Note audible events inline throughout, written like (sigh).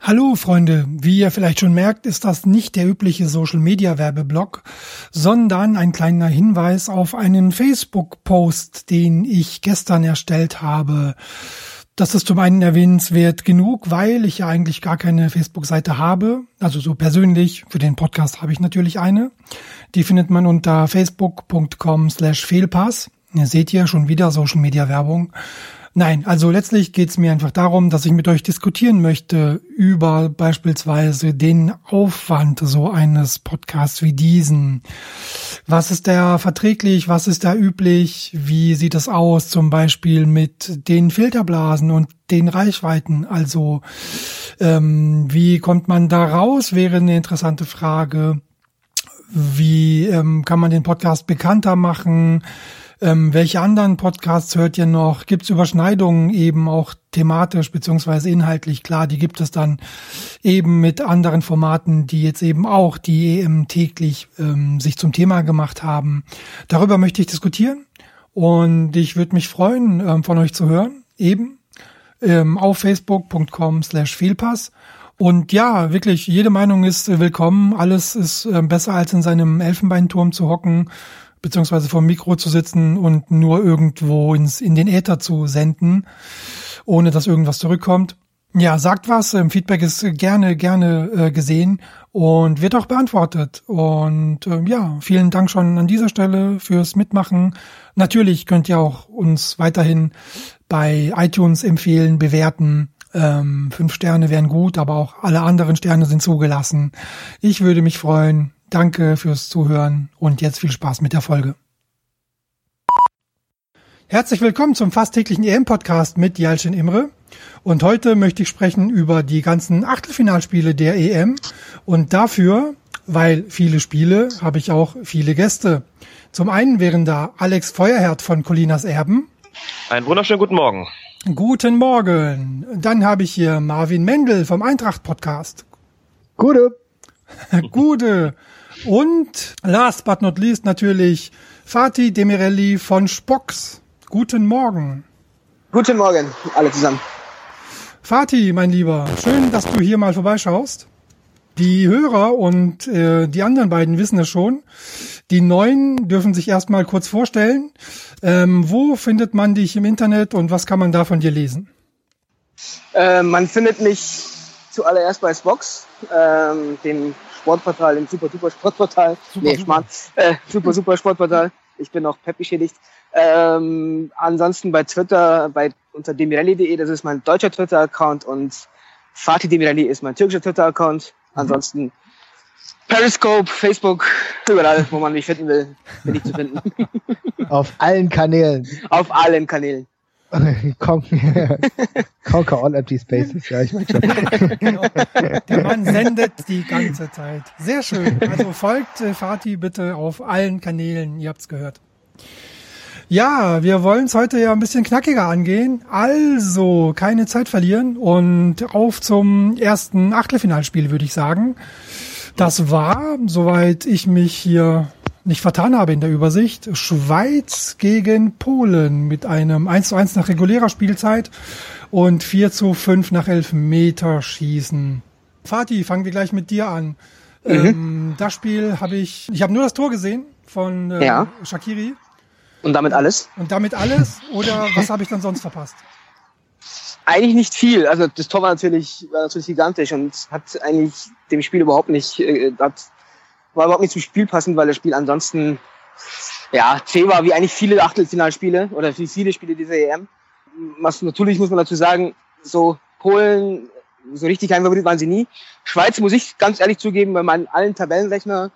Hallo Freunde, wie ihr vielleicht schon merkt, ist das nicht der übliche Social Media Werbeblock, sondern ein kleiner Hinweis auf einen Facebook Post, den ich gestern erstellt habe. Das ist zum einen erwähnenswert genug, weil ich ja eigentlich gar keine Facebook-Seite habe. Also so persönlich, für den Podcast habe ich natürlich eine. Die findet man unter facebook.com slash Fehlpass. Ihr seht hier schon wieder Social Media Werbung. Nein, also letztlich geht es mir einfach darum, dass ich mit euch diskutieren möchte über beispielsweise den Aufwand so eines Podcasts wie diesen. Was ist da verträglich? Was ist da üblich? Wie sieht es aus zum Beispiel mit den Filterblasen und den Reichweiten? Also ähm, wie kommt man da raus? Wäre eine interessante Frage. Wie ähm, kann man den Podcast bekannter machen? Ähm, welche anderen Podcasts hört ihr noch? Gibt es Überschneidungen eben auch thematisch beziehungsweise inhaltlich? Klar, die gibt es dann eben mit anderen Formaten, die jetzt eben auch die EM täglich ähm, sich zum Thema gemacht haben. Darüber möchte ich diskutieren und ich würde mich freuen, ähm, von euch zu hören, eben ähm, auf facebook.com slash Fehlpass. Und ja, wirklich, jede Meinung ist willkommen. Alles ist äh, besser als in seinem Elfenbeinturm zu hocken beziehungsweise vom Mikro zu sitzen und nur irgendwo ins, in den Äther zu senden, ohne dass irgendwas zurückkommt. Ja, sagt was. Ähm, Feedback ist gerne, gerne äh, gesehen und wird auch beantwortet. Und äh, ja, vielen Dank schon an dieser Stelle fürs Mitmachen. Natürlich könnt ihr auch uns weiterhin bei iTunes empfehlen, bewerten. Ähm, fünf Sterne wären gut, aber auch alle anderen Sterne sind zugelassen. Ich würde mich freuen. Danke fürs Zuhören und jetzt viel Spaß mit der Folge. Herzlich willkommen zum fast täglichen EM-Podcast mit Jalcin Imre. Und heute möchte ich sprechen über die ganzen Achtelfinalspiele der EM. Und dafür, weil viele Spiele, habe ich auch viele Gäste. Zum einen wären da Alex Feuerherd von Colinas Erben. Einen wunderschönen guten Morgen. Guten Morgen. Dann habe ich hier Marvin Mendel vom Eintracht Podcast. Gute. (laughs) Gute. Und last but not least natürlich Fatih Demirelli von Spox. Guten Morgen. Guten Morgen, alle zusammen. Fatih, mein Lieber, schön, dass du hier mal vorbeischaust. Die Hörer und äh, die anderen beiden wissen es schon. Die Neuen dürfen sich erstmal kurz vorstellen. Ähm, wo findet man dich im Internet und was kann man da von dir lesen? Äh, man findet mich zuallererst bei Spox, ähm, dem Sportportal, im super, super Sportportal. Super, nee, Schmarrn. Äh, super, super Sportportal. Ich bin auch Pep beschädigt. Ähm, ansonsten bei Twitter, bei unter demirelli.de, das ist mein deutscher Twitter-Account und Fatih Demirelli ist mein türkischer Twitter-Account. Mhm. Ansonsten Periscope, Facebook, überall, wo man mich finden will, bin ich zu finden. (laughs) Auf allen Kanälen. Auf allen Kanälen. (laughs) Conquer (laughs) all empty spaces, ja, ich merke schon. genau. Der Mann (laughs) sendet die ganze Zeit. Sehr schön. Also folgt äh, Fatih bitte auf allen Kanälen, ihr habt's gehört. Ja, wir wollen es heute ja ein bisschen knackiger angehen. Also keine Zeit verlieren und auf zum ersten Achtelfinalspiel, würde ich sagen. Das war, soweit ich mich hier nicht vertan habe in der Übersicht. Schweiz gegen Polen mit einem 1 zu 1 nach regulärer Spielzeit und 4 zu 5 nach Elfmeterschießen. Fatih, fangen wir gleich mit dir an. Mhm. Ähm, das Spiel habe ich, ich habe nur das Tor gesehen von äh, ja. Shakiri. Und damit alles? Und damit alles? Oder (laughs) was habe ich dann sonst verpasst? Eigentlich nicht viel. Also das Tor war natürlich, war natürlich gigantisch und hat eigentlich dem Spiel überhaupt nicht, äh, hat war überhaupt nicht zum Spiel passend, weil das Spiel ansonsten ja zäh war, wie eigentlich viele Achtelfinalspiele oder wie viele Spiele dieser EM. Was natürlich muss man dazu sagen, so Polen, so richtig ein waren sie nie. Schweiz muss ich ganz ehrlich zugeben, bei meinen allen Tabellenrechner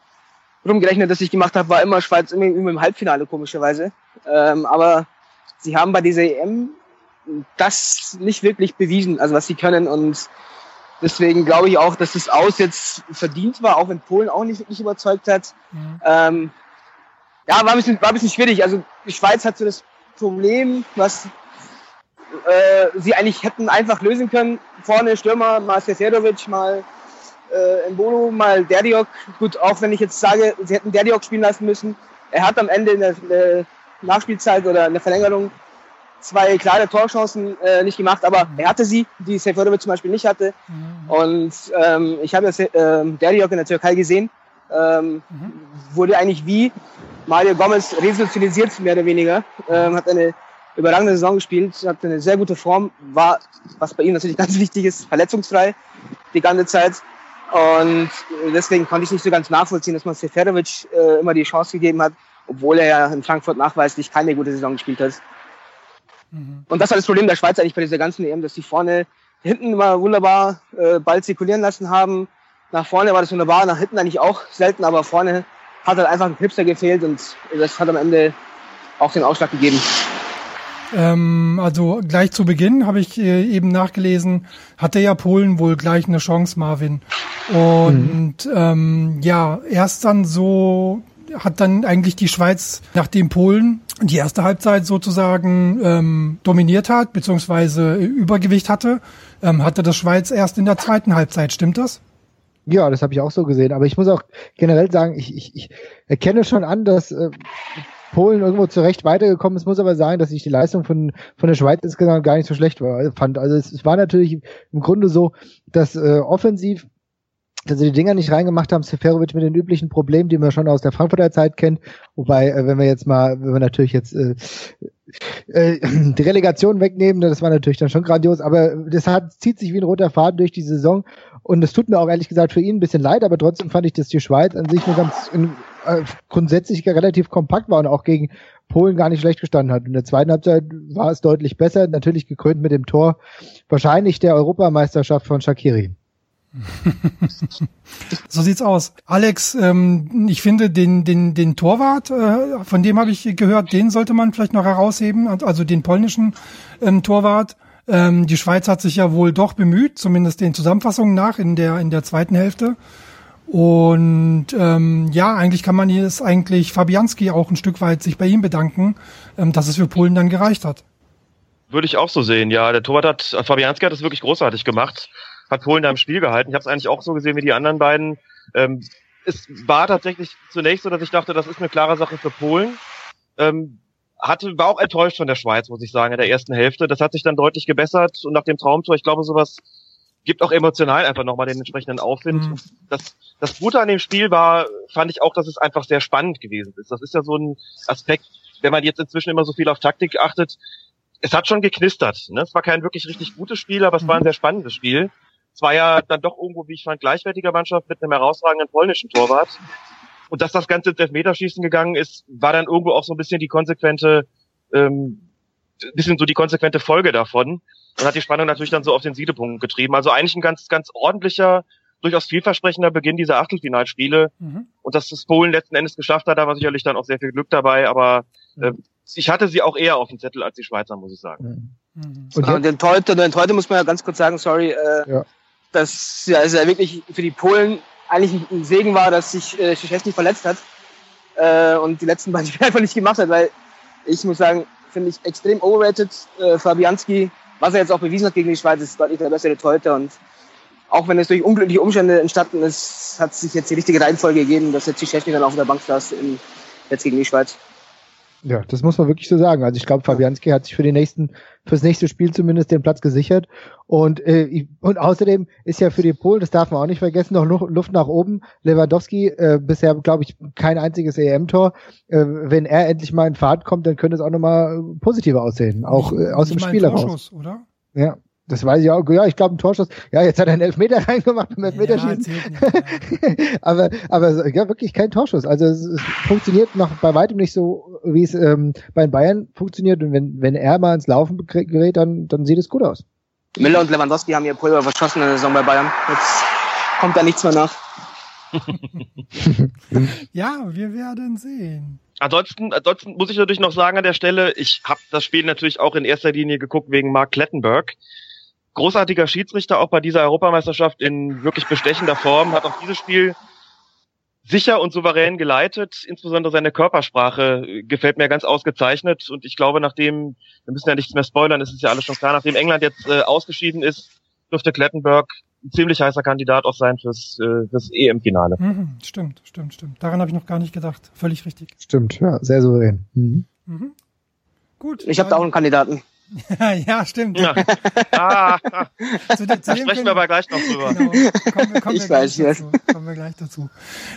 rumgerechnet, dass ich gemacht habe, war immer Schweiz immer, immer im Halbfinale komischerweise. Ähm, aber sie haben bei dieser EM das nicht wirklich bewiesen, also was sie können und Deswegen glaube ich auch, dass das Aus jetzt verdient war, auch wenn Polen auch nicht wirklich überzeugt hat. Mhm. Ähm, ja, war ein, bisschen, war ein bisschen schwierig. Also die Schweiz hat so das Problem, was äh, sie eigentlich hätten einfach lösen können. Vorne Stürmer, mal Seserovic, mal äh, Mbolo, mal Derdiok. Gut, auch wenn ich jetzt sage, sie hätten Derdiok spielen lassen müssen. Er hat am Ende in der, in der Nachspielzeit oder in der Verlängerung zwei klare Torchancen äh, nicht gemacht, aber mhm. er hatte sie, die Seferovic zum Beispiel nicht hatte. Mhm. Und ähm, ich habe ja ähm, Deriok in der Türkei gesehen, ähm, mhm. wurde eigentlich wie Mario Gomez resozialisiert, mehr oder weniger, ähm, hat eine überragende Saison gespielt, hat eine sehr gute Form, war, was bei ihm natürlich (laughs) ganz wichtig ist, verletzungsfrei die ganze Zeit. Und deswegen konnte ich nicht so ganz nachvollziehen, dass man Seferovic äh, immer die Chance gegeben hat, obwohl er ja in Frankfurt nachweislich keine gute Saison gespielt hat. Mhm. Und das war das Problem der Schweiz eigentlich bei dieser ganzen EM, dass sie vorne hinten immer wunderbar äh, Ball zirkulieren lassen haben. Nach vorne war das wunderbar, nach hinten eigentlich auch selten, aber vorne hat halt einfach ein Knipser gefehlt und das hat am Ende auch den Ausschlag gegeben. Ähm, also gleich zu Beginn habe ich äh, eben nachgelesen, hatte ja Polen wohl gleich eine Chance, Marvin. Und mhm. ähm, ja, erst dann so hat dann eigentlich die Schweiz, nachdem Polen die erste Halbzeit sozusagen ähm, dominiert hat, beziehungsweise Übergewicht hatte, ähm, hatte das Schweiz erst in der zweiten Halbzeit. Stimmt das? Ja, das habe ich auch so gesehen. Aber ich muss auch generell sagen, ich, ich, ich erkenne schon an, dass äh, Polen irgendwo zurecht weitergekommen ist, muss aber sagen, dass ich die Leistung von, von der Schweiz insgesamt gar nicht so schlecht war, fand. Also es, es war natürlich im Grunde so, dass äh, offensiv dass sie die Dinger nicht reingemacht haben, Seferovic mit den üblichen Problemen, die man schon aus der Frankfurter Zeit kennt. Wobei, äh, wenn wir jetzt mal, wenn wir natürlich jetzt äh, äh, (clears throat) die Relegation wegnehmen, das war natürlich dann schon grandios, aber das hat, zieht sich wie ein roter Faden durch die Saison und es tut mir auch ehrlich gesagt für ihn ein bisschen leid, aber trotzdem fand ich, dass die Schweiz an sich eine ganz äh, grundsätzlich relativ kompakt war und auch gegen Polen gar nicht schlecht gestanden hat. In der zweiten Halbzeit war es deutlich besser, natürlich gekrönt mit dem Tor wahrscheinlich der Europameisterschaft von Shakiri. (laughs) so sieht's aus. Alex, ähm, ich finde den den den Torwart, äh, von dem habe ich gehört, den sollte man vielleicht noch herausheben, also den polnischen ähm, Torwart. Ähm, die Schweiz hat sich ja wohl doch bemüht, zumindest den Zusammenfassungen nach in der in der zweiten Hälfte. Und ähm, ja, eigentlich kann man jetzt eigentlich Fabianski auch ein Stück weit sich bei ihm bedanken, ähm, dass es für Polen dann gereicht hat. Würde ich auch so sehen, ja. Der Torwart hat, Fabianski hat es wirklich großartig gemacht hat Polen da im Spiel gehalten. Ich habe es eigentlich auch so gesehen wie die anderen beiden. Ähm, es war tatsächlich zunächst so, dass ich dachte, das ist eine klare Sache für Polen. Ähm, hatte, war auch enttäuscht von der Schweiz, muss ich sagen, in der ersten Hälfte. Das hat sich dann deutlich gebessert und nach dem Traumtor, ich glaube, sowas gibt auch emotional einfach nochmal den entsprechenden Aufwind. Mhm. Das, das Gute an dem Spiel war, fand ich auch, dass es einfach sehr spannend gewesen ist. Das ist ja so ein Aspekt, wenn man jetzt inzwischen immer so viel auf Taktik achtet. Es hat schon geknistert. Ne? Es war kein wirklich richtig gutes Spiel, aber es war ein mhm. sehr spannendes Spiel. Es war ja dann doch irgendwo, wie ich fand, gleichwertiger Mannschaft mit einem herausragenden polnischen Torwart. Und dass das Ganze ins Elfmeterschießen gegangen ist, war dann irgendwo auch so ein bisschen die konsequente, ähm, bisschen so die konsequente Folge davon. Und hat die Spannung natürlich dann so auf den Siedepunkt getrieben. Also eigentlich ein ganz, ganz ordentlicher, durchaus vielversprechender Beginn dieser Achtelfinalspiele. Mhm. Und dass das Polen letzten Endes geschafft hat, da war sicherlich dann auch sehr viel Glück dabei. Aber äh, ich hatte sie auch eher auf dem Zettel als die Schweizer, muss ich sagen. Mhm. Und, und den Torhüter, den Torhüter muss man ja ganz kurz sagen, sorry, äh, ja dass ja, also wirklich für die Polen eigentlich ein Segen war, dass sich äh, nicht verletzt hat äh, und die letzten beiden (laughs) Spiele einfach nicht gemacht hat, weil ich muss sagen, finde ich extrem overrated. Äh, Fabianski, was er jetzt auch bewiesen hat gegen die Schweiz, ist deutlich der bessere Torhüter und auch wenn es durch unglückliche Umstände entstanden ist, hat sich jetzt die richtige Reihenfolge gegeben, dass jetzt Szczesny dann auf der Bank saß in, jetzt gegen die Schweiz. Ja, das muss man wirklich so sagen. Also ich glaube, Fabianski hat sich für die nächsten, fürs nächste Spiel zumindest den Platz gesichert. Und, äh, und außerdem ist ja für die Polen, das darf man auch nicht vergessen, noch Luft nach oben. Lewandowski, äh, bisher, glaube ich, kein einziges EM-Tor. Äh, wenn er endlich mal in Fahrt kommt, dann könnte es auch nochmal positiver aussehen. Auch äh, aus dem Spiel heraus. Oder? Ja. Das weiß ich auch. Ja, ich glaube, ein Torschuss. Ja, jetzt hat er einen Elfmeter (laughs) reingemacht im Elfmeterschießen. Ja, (laughs) aber, aber ja, wirklich kein Torschuss. Also es, es, funktioniert noch bei weitem nicht so, wie es ähm, bei den Bayern funktioniert. Und wenn, wenn er mal ins Laufen gerät, dann, dann sieht es gut aus. Miller und Lewandowski haben ihr Pulver verschossen in der Saison bei Bayern. Jetzt kommt da nichts mehr nach. (laughs) ja, wir werden sehen. Ansonsten, ansonsten muss ich natürlich noch sagen an der Stelle, ich habe das Spiel natürlich auch in erster Linie geguckt wegen Mark Klettenberg großartiger Schiedsrichter auch bei dieser Europameisterschaft in wirklich bestechender Form, hat auch dieses Spiel sicher und souverän geleitet. Insbesondere seine Körpersprache gefällt mir ganz ausgezeichnet. Und ich glaube, nachdem, wir müssen ja nichts mehr spoilern, ist es ja alles schon klar, nachdem England jetzt äh, ausgeschieden ist, dürfte Klettenberg ein ziemlich heißer Kandidat auch sein fürs, äh, fürs EM-Finale. Mhm, stimmt, stimmt, stimmt. Daran habe ich noch gar nicht gedacht. Völlig richtig. Stimmt, ja, sehr souverän. Mhm. Mhm. Gut. Ich habe da auch einen Kandidaten. (laughs) ja, stimmt. Ja. (laughs) Ah, zu, de, zu da sprechen wir aber gleich noch drüber. Genau. Kommen, wir, kommen (laughs) ich wir weiß, gleich dazu. Kommen wir gleich dazu.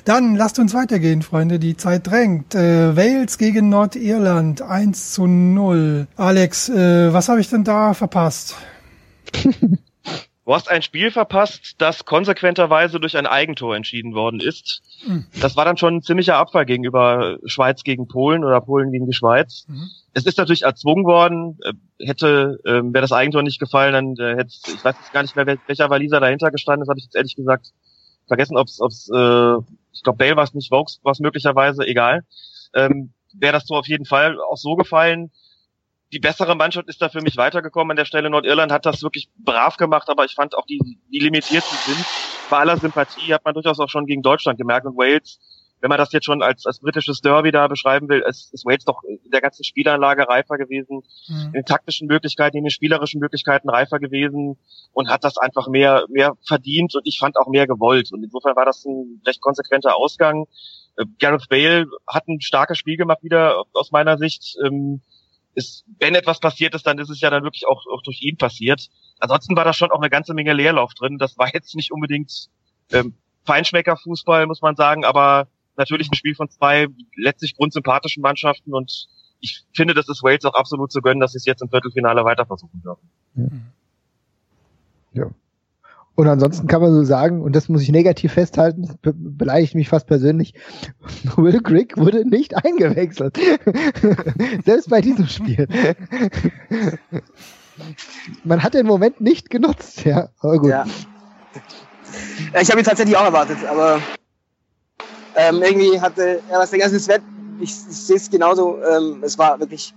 Dann lasst uns weitergehen, Freunde. Die Zeit drängt. Äh, Wales gegen Nordirland 1 zu 0. Alex, äh, was habe ich denn da verpasst? Du hast ein Spiel verpasst, das konsequenterweise durch ein Eigentor entschieden worden ist. Mhm. Das war dann schon ein ziemlicher Abfall gegenüber Schweiz gegen Polen oder Polen gegen die Schweiz. Mhm. Es ist natürlich erzwungen worden. Äh, hätte, äh, wäre das Eigentor nicht gefallen, dann äh, hätte ich weiß jetzt gar nicht mehr, welcher Waliser dahinter gestanden ist, habe ich jetzt ehrlich gesagt vergessen, ob es, äh, ich glaube Bale war es nicht, Vokes war es möglicherweise, egal. Ähm, wäre das so auf jeden Fall auch so gefallen die bessere Mannschaft ist da für mich weitergekommen an der Stelle. Nordirland hat das wirklich brav gemacht, aber ich fand auch die, die limitiert sind. Bei aller Sympathie hat man durchaus auch schon gegen Deutschland gemerkt und Wales, wenn man das jetzt schon als, als britisches Derby da beschreiben will, ist, ist Wales doch in der ganzen Spielanlage reifer gewesen, mhm. in den taktischen Möglichkeiten, in den spielerischen Möglichkeiten reifer gewesen und hat das einfach mehr, mehr verdient und ich fand auch mehr gewollt. Und insofern war das ein recht konsequenter Ausgang. Äh, Gareth Bale hat ein starkes Spiel gemacht wieder aus meiner Sicht. Ähm, ist, wenn etwas passiert ist, dann ist es ja dann wirklich auch, auch durch ihn passiert. Ansonsten war da schon auch eine ganze Menge Leerlauf drin. Das war jetzt nicht unbedingt ähm, Feinschmecker-Fußball, muss man sagen, aber natürlich ein Spiel von zwei letztlich grundsympathischen Mannschaften und ich finde, das ist Wales auch absolut zu gönnen, dass sie es jetzt im Viertelfinale weiter versuchen dürfen. Ja. Und ansonsten kann man so sagen, und das muss ich negativ festhalten, be beleidigt mich fast persönlich, (laughs) Will Grigg wurde nicht eingewechselt. (laughs) Selbst bei diesem Spiel. man hat den Moment nicht genutzt, ja. Aber gut. Ja. Ich habe ihn tatsächlich auch erwartet, aber ähm, irgendwie hatte er was der ganze Sweat, ich, ich sehe es genauso, ähm, es war wirklich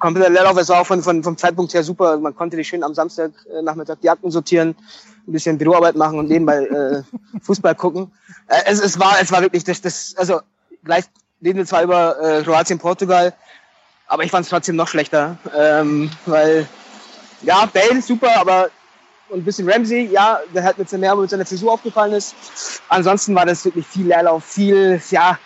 kompletter Leerlauf, es war auch von, von, vom Zeitpunkt her super, man konnte die schön am Samstag äh, Nachmittag die Akten sortieren, ein bisschen Büroarbeit machen und nebenbei äh, (laughs) Fußball gucken. Äh, es, es war, es war wirklich das, das also gleich reden wir zwar über äh, Kroatien, Portugal, aber ich fand es trotzdem noch schlechter, ähm, weil ja Bale super, aber und ein bisschen Ramsey, ja, der hat mit seiner, mit seiner Frisur aufgefallen ist. Ansonsten war das wirklich viel Leerlauf, viel, ja.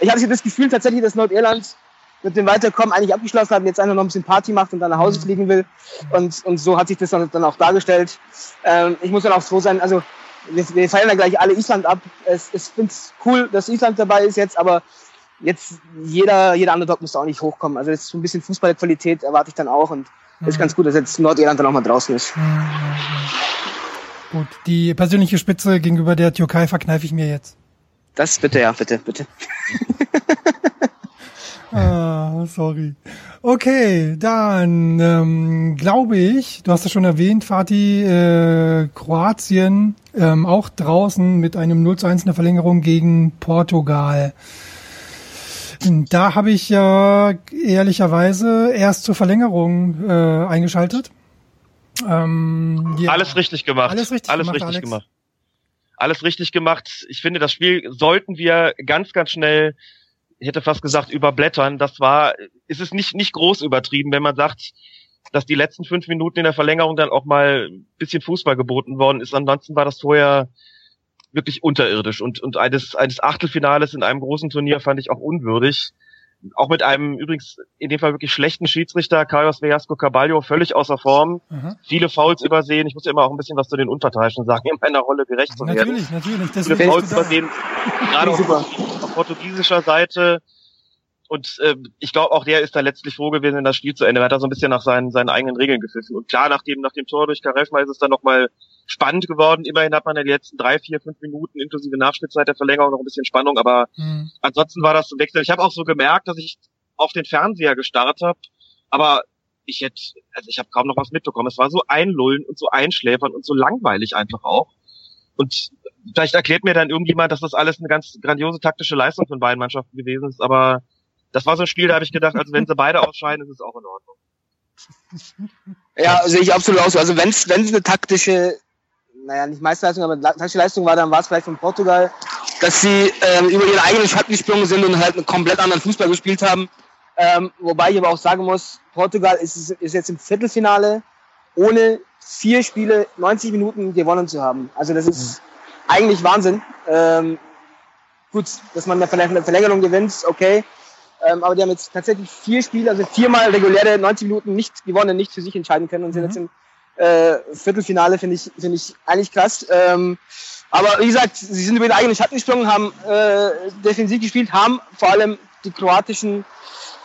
Ich hatte das Gefühl tatsächlich, dass Nordirland mit dem Weiterkommen eigentlich abgeschlossen hat und jetzt einfach noch ein bisschen Party macht und dann nach Hause fliegen will. Und, und so hat sich das dann, dann auch dargestellt. Ähm, ich muss dann auch froh sein, also wir, wir feiern ja gleich alle Island ab. Es, ich finde es cool, dass Island dabei ist jetzt, aber jetzt jeder, jeder Underdog muss auch nicht hochkommen. Also das ist so ein bisschen Fußballqualität erwarte ich dann auch und es mhm. ist ganz gut, dass jetzt Nordirland dann auch mal draußen ist. Mhm. Gut, die persönliche Spitze gegenüber der Türkei verkneife ich mir jetzt. Das bitte, ja, bitte, bitte. (laughs) ah, sorry. Okay, dann ähm, glaube ich, du hast es schon erwähnt, Fatih, äh, Kroatien ähm, auch draußen mit einem 0 zu 1 in der Verlängerung gegen Portugal. Da habe ich ja ehrlicherweise erst zur Verlängerung äh, eingeschaltet. Ähm, ja. Alles richtig gemacht. Alles richtig Alles gemacht. Richtig gemacht. Alles richtig gemacht. Ich finde, das Spiel sollten wir ganz, ganz schnell ich hätte fast gesagt, überblättern. Das war, ist es nicht, nicht groß übertrieben, wenn man sagt, dass die letzten fünf Minuten in der Verlängerung dann auch mal ein bisschen Fußball geboten worden ist. Ansonsten war das vorher wirklich unterirdisch und, und eines, eines Achtelfinales in einem großen Turnier fand ich auch unwürdig. Auch mit einem übrigens in dem Fall wirklich schlechten Schiedsrichter, Carlos Velasco Caballo, völlig außer Form. Mhm. Viele Fouls übersehen. Ich muss ja immer auch ein bisschen was zu den Unparteiischen sagen, in meiner Rolle gerecht zu werden. Natürlich, natürlich. Viele Fouls übersehen, gerade auf, auf portugiesischer Seite. Und äh, ich glaube, auch der ist da letztlich froh gewesen, wenn das Spiel zu Ende. Er hat da so ein bisschen nach seinen, seinen eigenen Regeln gepfiffen. Und klar, nach dem, nach dem Tor durch Karefma ist es dann nochmal spannend geworden. Immerhin hat man in den letzten drei, vier, fünf Minuten inklusive Nachspielzeit der Verlängerung noch ein bisschen Spannung, aber mhm. ansonsten war das ein Wechsel. Ich habe auch so gemerkt, dass ich auf den Fernseher gestarrt habe, aber ich hätte, also ich habe kaum noch was mitbekommen. Es war so einlullen und so einschläfern und so langweilig einfach auch. Und vielleicht erklärt mir dann irgendjemand, dass das alles eine ganz grandiose taktische Leistung von beiden Mannschaften gewesen ist, aber das war so ein Spiel, da habe ich gedacht, also wenn sie beide ausscheiden, ist es auch in Ordnung. (laughs) Ja, sehe ich absolut aus. Also wenn es eine taktische naja, nicht Meisterleistung, aber taktische Leistung war, dann war es vielleicht von Portugal, dass sie ähm, über ihre eigenen Schatten gesprungen sind und halt einen komplett anderen Fußball gespielt haben. Ähm, wobei ich aber auch sagen muss, Portugal ist, ist jetzt im Viertelfinale, ohne vier Spiele 90 Minuten gewonnen zu haben. Also das ist mhm. eigentlich Wahnsinn. Ähm, gut, dass man eine Verlängerung gewinnt, okay. Ähm, aber die haben jetzt tatsächlich vier Spiele, also viermal reguläre 90 Minuten nicht gewonnen, nicht für sich entscheiden können und sind mhm. jetzt im äh, Viertelfinale, finde ich, finde ich eigentlich krass. Ähm, aber wie gesagt, sie sind über den eigenen Schatten gesprungen, haben äh, defensiv gespielt, haben vor allem die kroatischen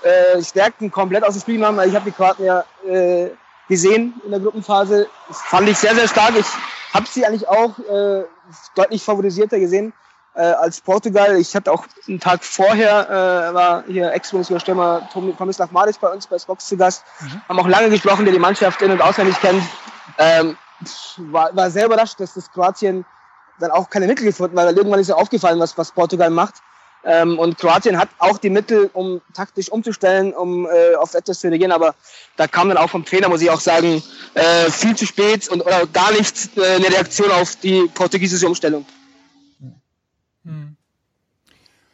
äh, Stärken komplett aus dem Spiel genommen. Ich habe die Kroaten ja äh, gesehen in der Gruppenphase. Das fand ich sehr, sehr stark. Ich habe sie eigentlich auch äh, deutlich favorisierter gesehen äh, als Portugal. Ich hatte auch einen Tag vorher, äh, war hier Ex-Bundesliga-Stürmer Tomislav Maric bei uns bei Spox zu Gast. Mhm. Haben auch lange gesprochen, der die Mannschaft in- und auswendig kennt. Ähm, war, war sehr überrascht, dass das Kroatien dann auch keine Mittel gefunden, weil irgendwann ist ja aufgefallen, was, was Portugal macht. Ähm, und Kroatien hat auch die Mittel, um taktisch umzustellen, um äh, auf etwas zu reagieren. Aber da kam dann auch vom Trainer, muss ich auch sagen, äh, viel zu spät und oder gar nicht äh, eine Reaktion auf die portugiesische Umstellung.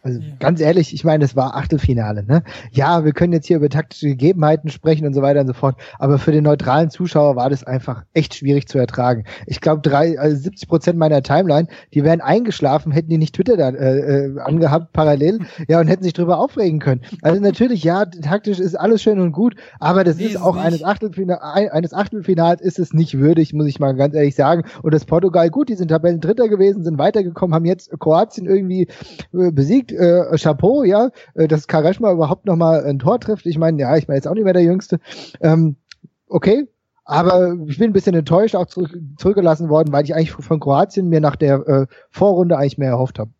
Also ja. ganz ehrlich, ich meine, es war Achtelfinale. Ne? Ja, wir können jetzt hier über taktische Gegebenheiten sprechen und so weiter und so fort, aber für den neutralen Zuschauer war das einfach echt schwierig zu ertragen. Ich glaube, drei, also 70 Prozent meiner Timeline, die wären eingeschlafen, hätten die nicht Twitter da äh, äh, angehabt parallel, ja, und hätten sich drüber aufregen können. Also natürlich, ja, taktisch ist alles schön und gut, aber das nee, ist auch eines, Achtelfina eines Achtelfinals ist es nicht würdig, muss ich mal ganz ehrlich sagen. Und das Portugal, gut, die sind Tabellendritter gewesen, sind weitergekommen, haben jetzt Kroatien irgendwie äh, besiegt äh, Chapeau, ja, äh, dass Kareshma überhaupt nochmal ein Tor trifft. Ich meine, ja, ich bin jetzt auch nicht mehr der Jüngste. Ähm, okay, aber ich bin ein bisschen enttäuscht auch zurück, zurückgelassen worden, weil ich eigentlich von Kroatien mir nach der äh, Vorrunde eigentlich mehr erhofft habe.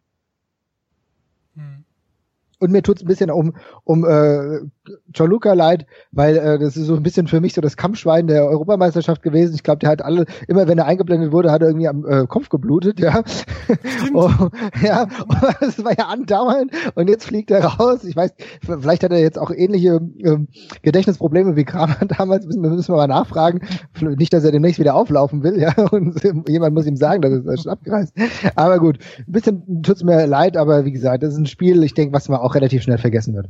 Und mir tut's ein bisschen um, um äh, Gianluca leid, weil äh, das ist so ein bisschen für mich so das Kampfschwein der Europameisterschaft gewesen. Ich glaube, der hat alle, immer wenn er eingeblendet wurde, hat er irgendwie am äh, Kopf geblutet, ja. oh, ja, (laughs) das war ja andauernd und jetzt fliegt er raus. Ich weiß, vielleicht hat er jetzt auch ähnliche äh, Gedächtnisprobleme wie Kramer (laughs) damals, müssen, müssen wir mal nachfragen. Nicht, dass er demnächst wieder auflaufen will, ja, (laughs) und jemand muss ihm sagen, dass er schon abgereist. Aber gut, ein bisschen tut's mir leid, aber wie gesagt, das ist ein Spiel, ich denke, was auch auch relativ schnell vergessen wird.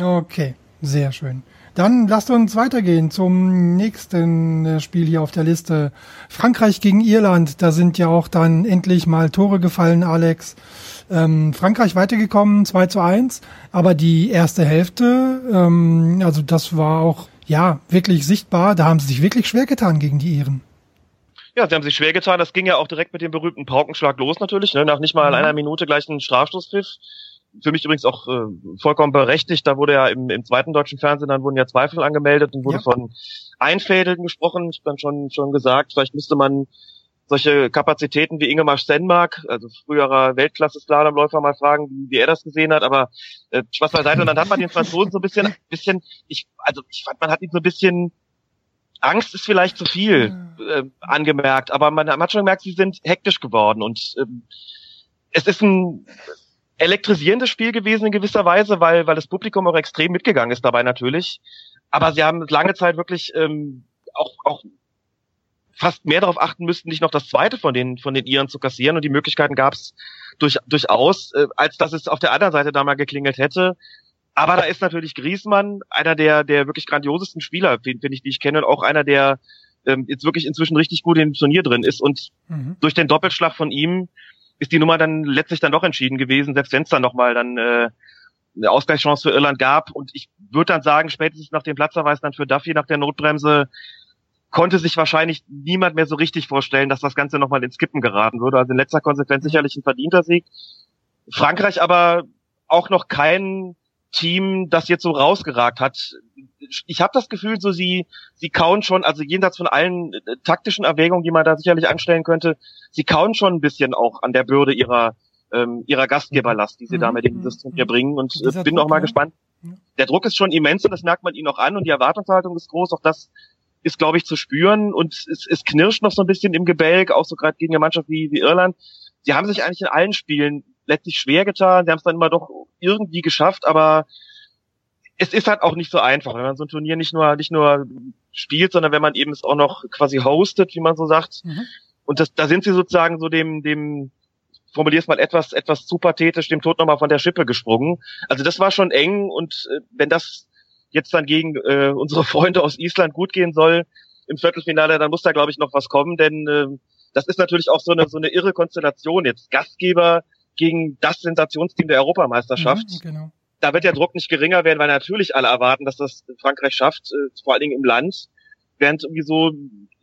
Okay, sehr schön. Dann lasst uns weitergehen zum nächsten äh, Spiel hier auf der Liste. Frankreich gegen Irland. Da sind ja auch dann endlich mal Tore gefallen, Alex. Ähm, Frankreich weitergekommen, 2 zu 1. Aber die erste Hälfte, ähm, also das war auch, ja, wirklich sichtbar. Da haben sie sich wirklich schwer getan gegen die Iren. Ja, sie haben sich schwer getan. Das ging ja auch direkt mit dem berühmten Paukenschlag los natürlich. Ne? Nach nicht mal mhm. einer Minute gleich ein Strafstoßpfiff für mich übrigens auch äh, vollkommen berechtigt. Da wurde ja im, im zweiten deutschen Fernsehen, dann wurden ja Zweifel angemeldet und wurde ja. von Einfädeln gesprochen. Ich habe dann schon, schon gesagt, vielleicht müsste man solche Kapazitäten wie Ingemar Stenmark, also früherer Weltklasse-Slalomläufer, mal fragen, wie, wie er das gesehen hat. Aber äh, Spaß beiseite. Und dann hat man den Franzosen so ein bisschen, (laughs) bisschen, ich, also ich fand, man hat ihn so ein bisschen Angst ist vielleicht zu viel äh, angemerkt, aber man, man hat schon gemerkt, sie sind hektisch geworden und ähm, es ist ein elektrisierendes Spiel gewesen in gewisser Weise, weil, weil das Publikum auch extrem mitgegangen ist dabei natürlich. Aber sie haben lange Zeit wirklich ähm, auch, auch fast mehr darauf achten müssten, nicht noch das zweite von den, von den Iren zu kassieren. Und die Möglichkeiten gab es durch, durchaus, äh, als dass es auf der anderen Seite da mal geklingelt hätte. Aber da ist natürlich Griesmann, einer der, der wirklich grandiosesten Spieler, finde find ich, die ich kenne, und auch einer, der ähm, jetzt wirklich inzwischen richtig gut im Turnier drin ist. Und mhm. durch den Doppelschlag von ihm ist die Nummer dann letztlich dann doch entschieden gewesen, selbst wenn es dann nochmal dann äh, eine Ausgleichschance für Irland gab. Und ich würde dann sagen, spätestens nach dem Platzverweis dann für Duffy nach der Notbremse konnte sich wahrscheinlich niemand mehr so richtig vorstellen, dass das Ganze nochmal ins Kippen geraten würde. Also in letzter Konsequenz sicherlich ein verdienter Sieg. Frankreich aber auch noch kein Team, das jetzt so rausgeragt hat. Ich habe das Gefühl, so sie sie kauen schon, also jenseits von allen äh, taktischen Erwägungen, die man da sicherlich anstellen könnte, sie kauen schon ein bisschen auch an der Bürde ihrer ähm, ihrer Gastgeberlast, die sie mhm. da mit dem System hier bringen. Und äh, bin Druck, auch mal ja. gespannt. Der Druck ist schon immens und das merkt man ihnen auch an und die Erwartungshaltung ist groß. Auch das ist, glaube ich, zu spüren und es, es knirscht noch so ein bisschen im Gebälk, auch so gerade gegen eine Mannschaft wie, wie Irland. Sie haben sich eigentlich in allen Spielen letztlich schwer getan. Sie haben es dann immer doch irgendwie geschafft, aber es ist halt auch nicht so einfach, wenn man so ein Turnier nicht nur nicht nur spielt, sondern wenn man eben es auch noch quasi hostet, wie man so sagt. Mhm. Und das, da sind sie sozusagen so dem dem formulier's mal etwas etwas zu pathetisch dem Tod nochmal von der Schippe gesprungen. Also das war schon eng und äh, wenn das jetzt dann gegen äh, unsere Freunde aus Island gut gehen soll im Viertelfinale, dann muss da glaube ich noch was kommen, denn äh, das ist natürlich auch so eine so eine irre Konstellation jetzt Gastgeber gegen das Sensationsteam der Europameisterschaft. Mhm, genau. da wird der Druck nicht geringer werden, weil natürlich alle erwarten, dass das Frankreich schafft, äh, vor allen Dingen im Land, während irgendwie so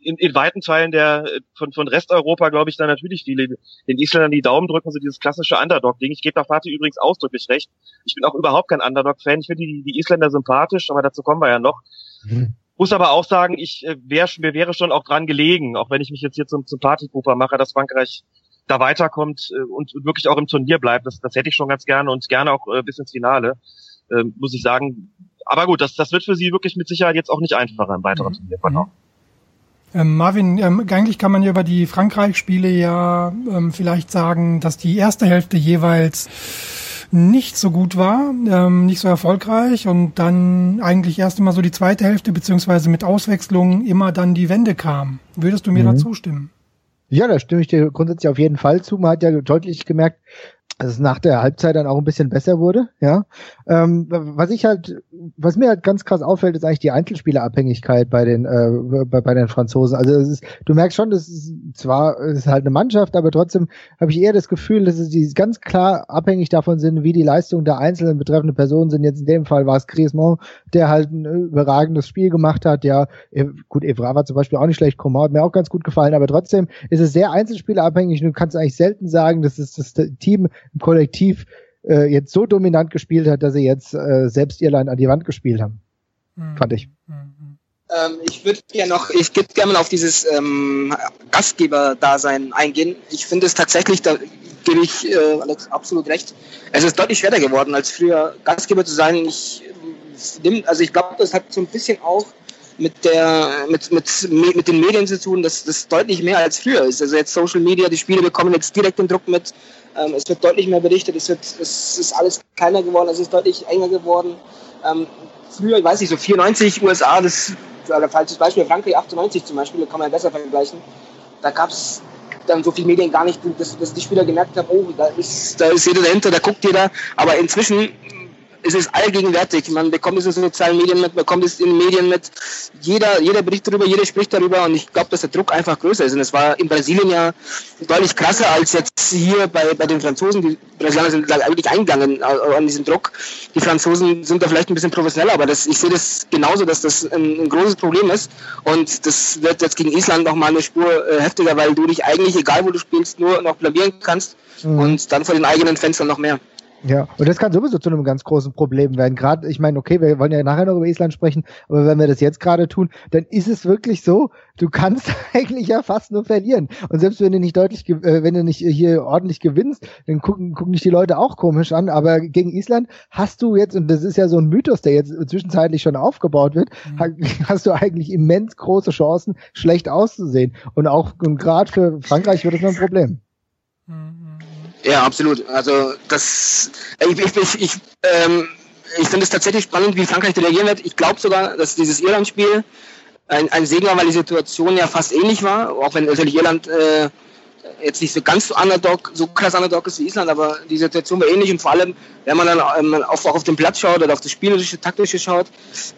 in, in weiten Teilen der von, von Resteuropa, glaube ich, da natürlich viele den Isländern die Daumen drücken, so dieses klassische Underdog-Ding. Ich gebe da Fatih übrigens ausdrücklich recht. Ich bin auch überhaupt kein Underdog-Fan. Ich finde die, die Isländer sympathisch, aber dazu kommen wir ja noch. Mhm. Muss aber auch sagen, ich äh, wär, mir wäre schon auch dran gelegen, auch wenn ich mich jetzt hier zum, zum Partypooper mache, dass Frankreich da weiterkommt äh, und wirklich auch im Turnier bleibt. Das, das hätte ich schon ganz gerne und gerne auch äh, bis ins Finale, äh, muss ich sagen. Aber gut, das, das wird für sie wirklich mit Sicherheit jetzt auch nicht einfacher im weiteren mhm. Turnierverlauf. Ähm, Marvin, ähm, eigentlich kann man ja über die Frankreich-Spiele ja ähm, vielleicht sagen, dass die erste Hälfte jeweils nicht so gut war, ähm, nicht so erfolgreich und dann eigentlich erst immer so die zweite Hälfte beziehungsweise mit Auswechslungen immer dann die Wende kam. Würdest du mir mhm. da zustimmen? Ja, da stimme ich dir grundsätzlich auf jeden Fall zu. Man hat ja deutlich gemerkt, dass es nach der Halbzeit dann auch ein bisschen besser wurde, ja. Ähm, was ich halt, was mir halt ganz krass auffällt, ist eigentlich die Einzelspielerabhängigkeit bei den äh, bei, bei den Franzosen. Also es ist, du merkst schon, das ist zwar es ist halt eine Mannschaft, aber trotzdem habe ich eher das Gefühl, dass sie ganz klar abhängig davon sind, wie die Leistungen der einzelnen betreffenden Personen sind. Jetzt in dem Fall war es Griezmann, der halt ein überragendes Spiel gemacht hat. Ja, e, gut, Evra war zum Beispiel auch nicht schlecht, Coman hat mir auch ganz gut gefallen, aber trotzdem ist es sehr Einzelspielerabhängig. Du kannst eigentlich selten sagen, dass es das Team im Kollektiv äh, jetzt so dominant gespielt hat, dass sie jetzt äh, selbst Irland an die Wand gespielt haben. Mhm. Fand ich. Mhm. Ähm, ich würde ja noch, ich würde gerne mal auf dieses ähm, Gastgeber-Dasein eingehen. Ich finde es tatsächlich, da gebe ich äh, Alex absolut recht. Es ist deutlich schwerer geworden, als früher Gastgeber zu sein. Ich äh, also ich glaube, das hat so ein bisschen auch mit der mit, mit, mit den Medien zu tun, dass das deutlich mehr als früher ist. Also jetzt Social Media, die Spiele bekommen jetzt direkt den Druck mit. Ähm, es wird deutlich mehr berichtet, es, wird, es ist alles kleiner geworden, es ist deutlich enger geworden. Ähm, früher, ich weiß nicht, so 94 USA, das oder falsches Beispiel, Frankreich 98 zum Beispiel, da kann man besser vergleichen. Da gab es dann so viele Medien gar nicht, dass, dass die Spieler gemerkt haben, oh, da ist, da ist jeder dahinter, da guckt jeder. Aber inzwischen es ist allgegenwärtig. Man bekommt es in sozialen Medien mit, man bekommt es in den Medien mit. Jeder, jeder berichtet darüber, jeder spricht darüber und ich glaube, dass der Druck einfach größer ist. Und es war in Brasilien ja deutlich krasser als jetzt hier bei, bei den Franzosen. Die Brasilianer sind eigentlich eingegangen an diesen Druck. Die Franzosen sind da vielleicht ein bisschen professioneller, aber das, ich sehe das genauso, dass das ein, ein großes Problem ist. Und das wird jetzt gegen Island noch mal eine Spur äh, heftiger, weil du dich eigentlich, egal wo du spielst, nur noch blamieren kannst mhm. und dann vor den eigenen Fenstern noch mehr. Ja, und das kann sowieso zu einem ganz großen Problem werden. Gerade, ich meine, okay, wir wollen ja nachher noch über Island sprechen, aber wenn wir das jetzt gerade tun, dann ist es wirklich so, du kannst (laughs) eigentlich ja fast nur verlieren. Und selbst wenn du nicht deutlich, äh, wenn du nicht hier ordentlich gewinnst, dann gucken, gucken dich die Leute auch komisch an. Aber gegen Island hast du jetzt, und das ist ja so ein Mythos, der jetzt zwischenzeitlich schon aufgebaut wird, mhm. (laughs) hast du eigentlich immens große Chancen, schlecht auszusehen. Und auch gerade für Frankreich wird es noch ein Problem. Mhm. Ja, absolut. Also das, ich, ich, ich, ich, ähm, ich finde es tatsächlich spannend, wie Frankreich reagieren wird. Ich glaube sogar, dass dieses Irland-Spiel ein, ein Segen war, weil die Situation ja fast ähnlich war, auch wenn natürlich Irland äh, jetzt nicht so ganz so Underdog, so krass Underdog ist wie Island, aber die Situation war ähnlich und vor allem, wenn man dann ähm, auch auf den Platz schaut oder auf das spielerische, taktische schaut,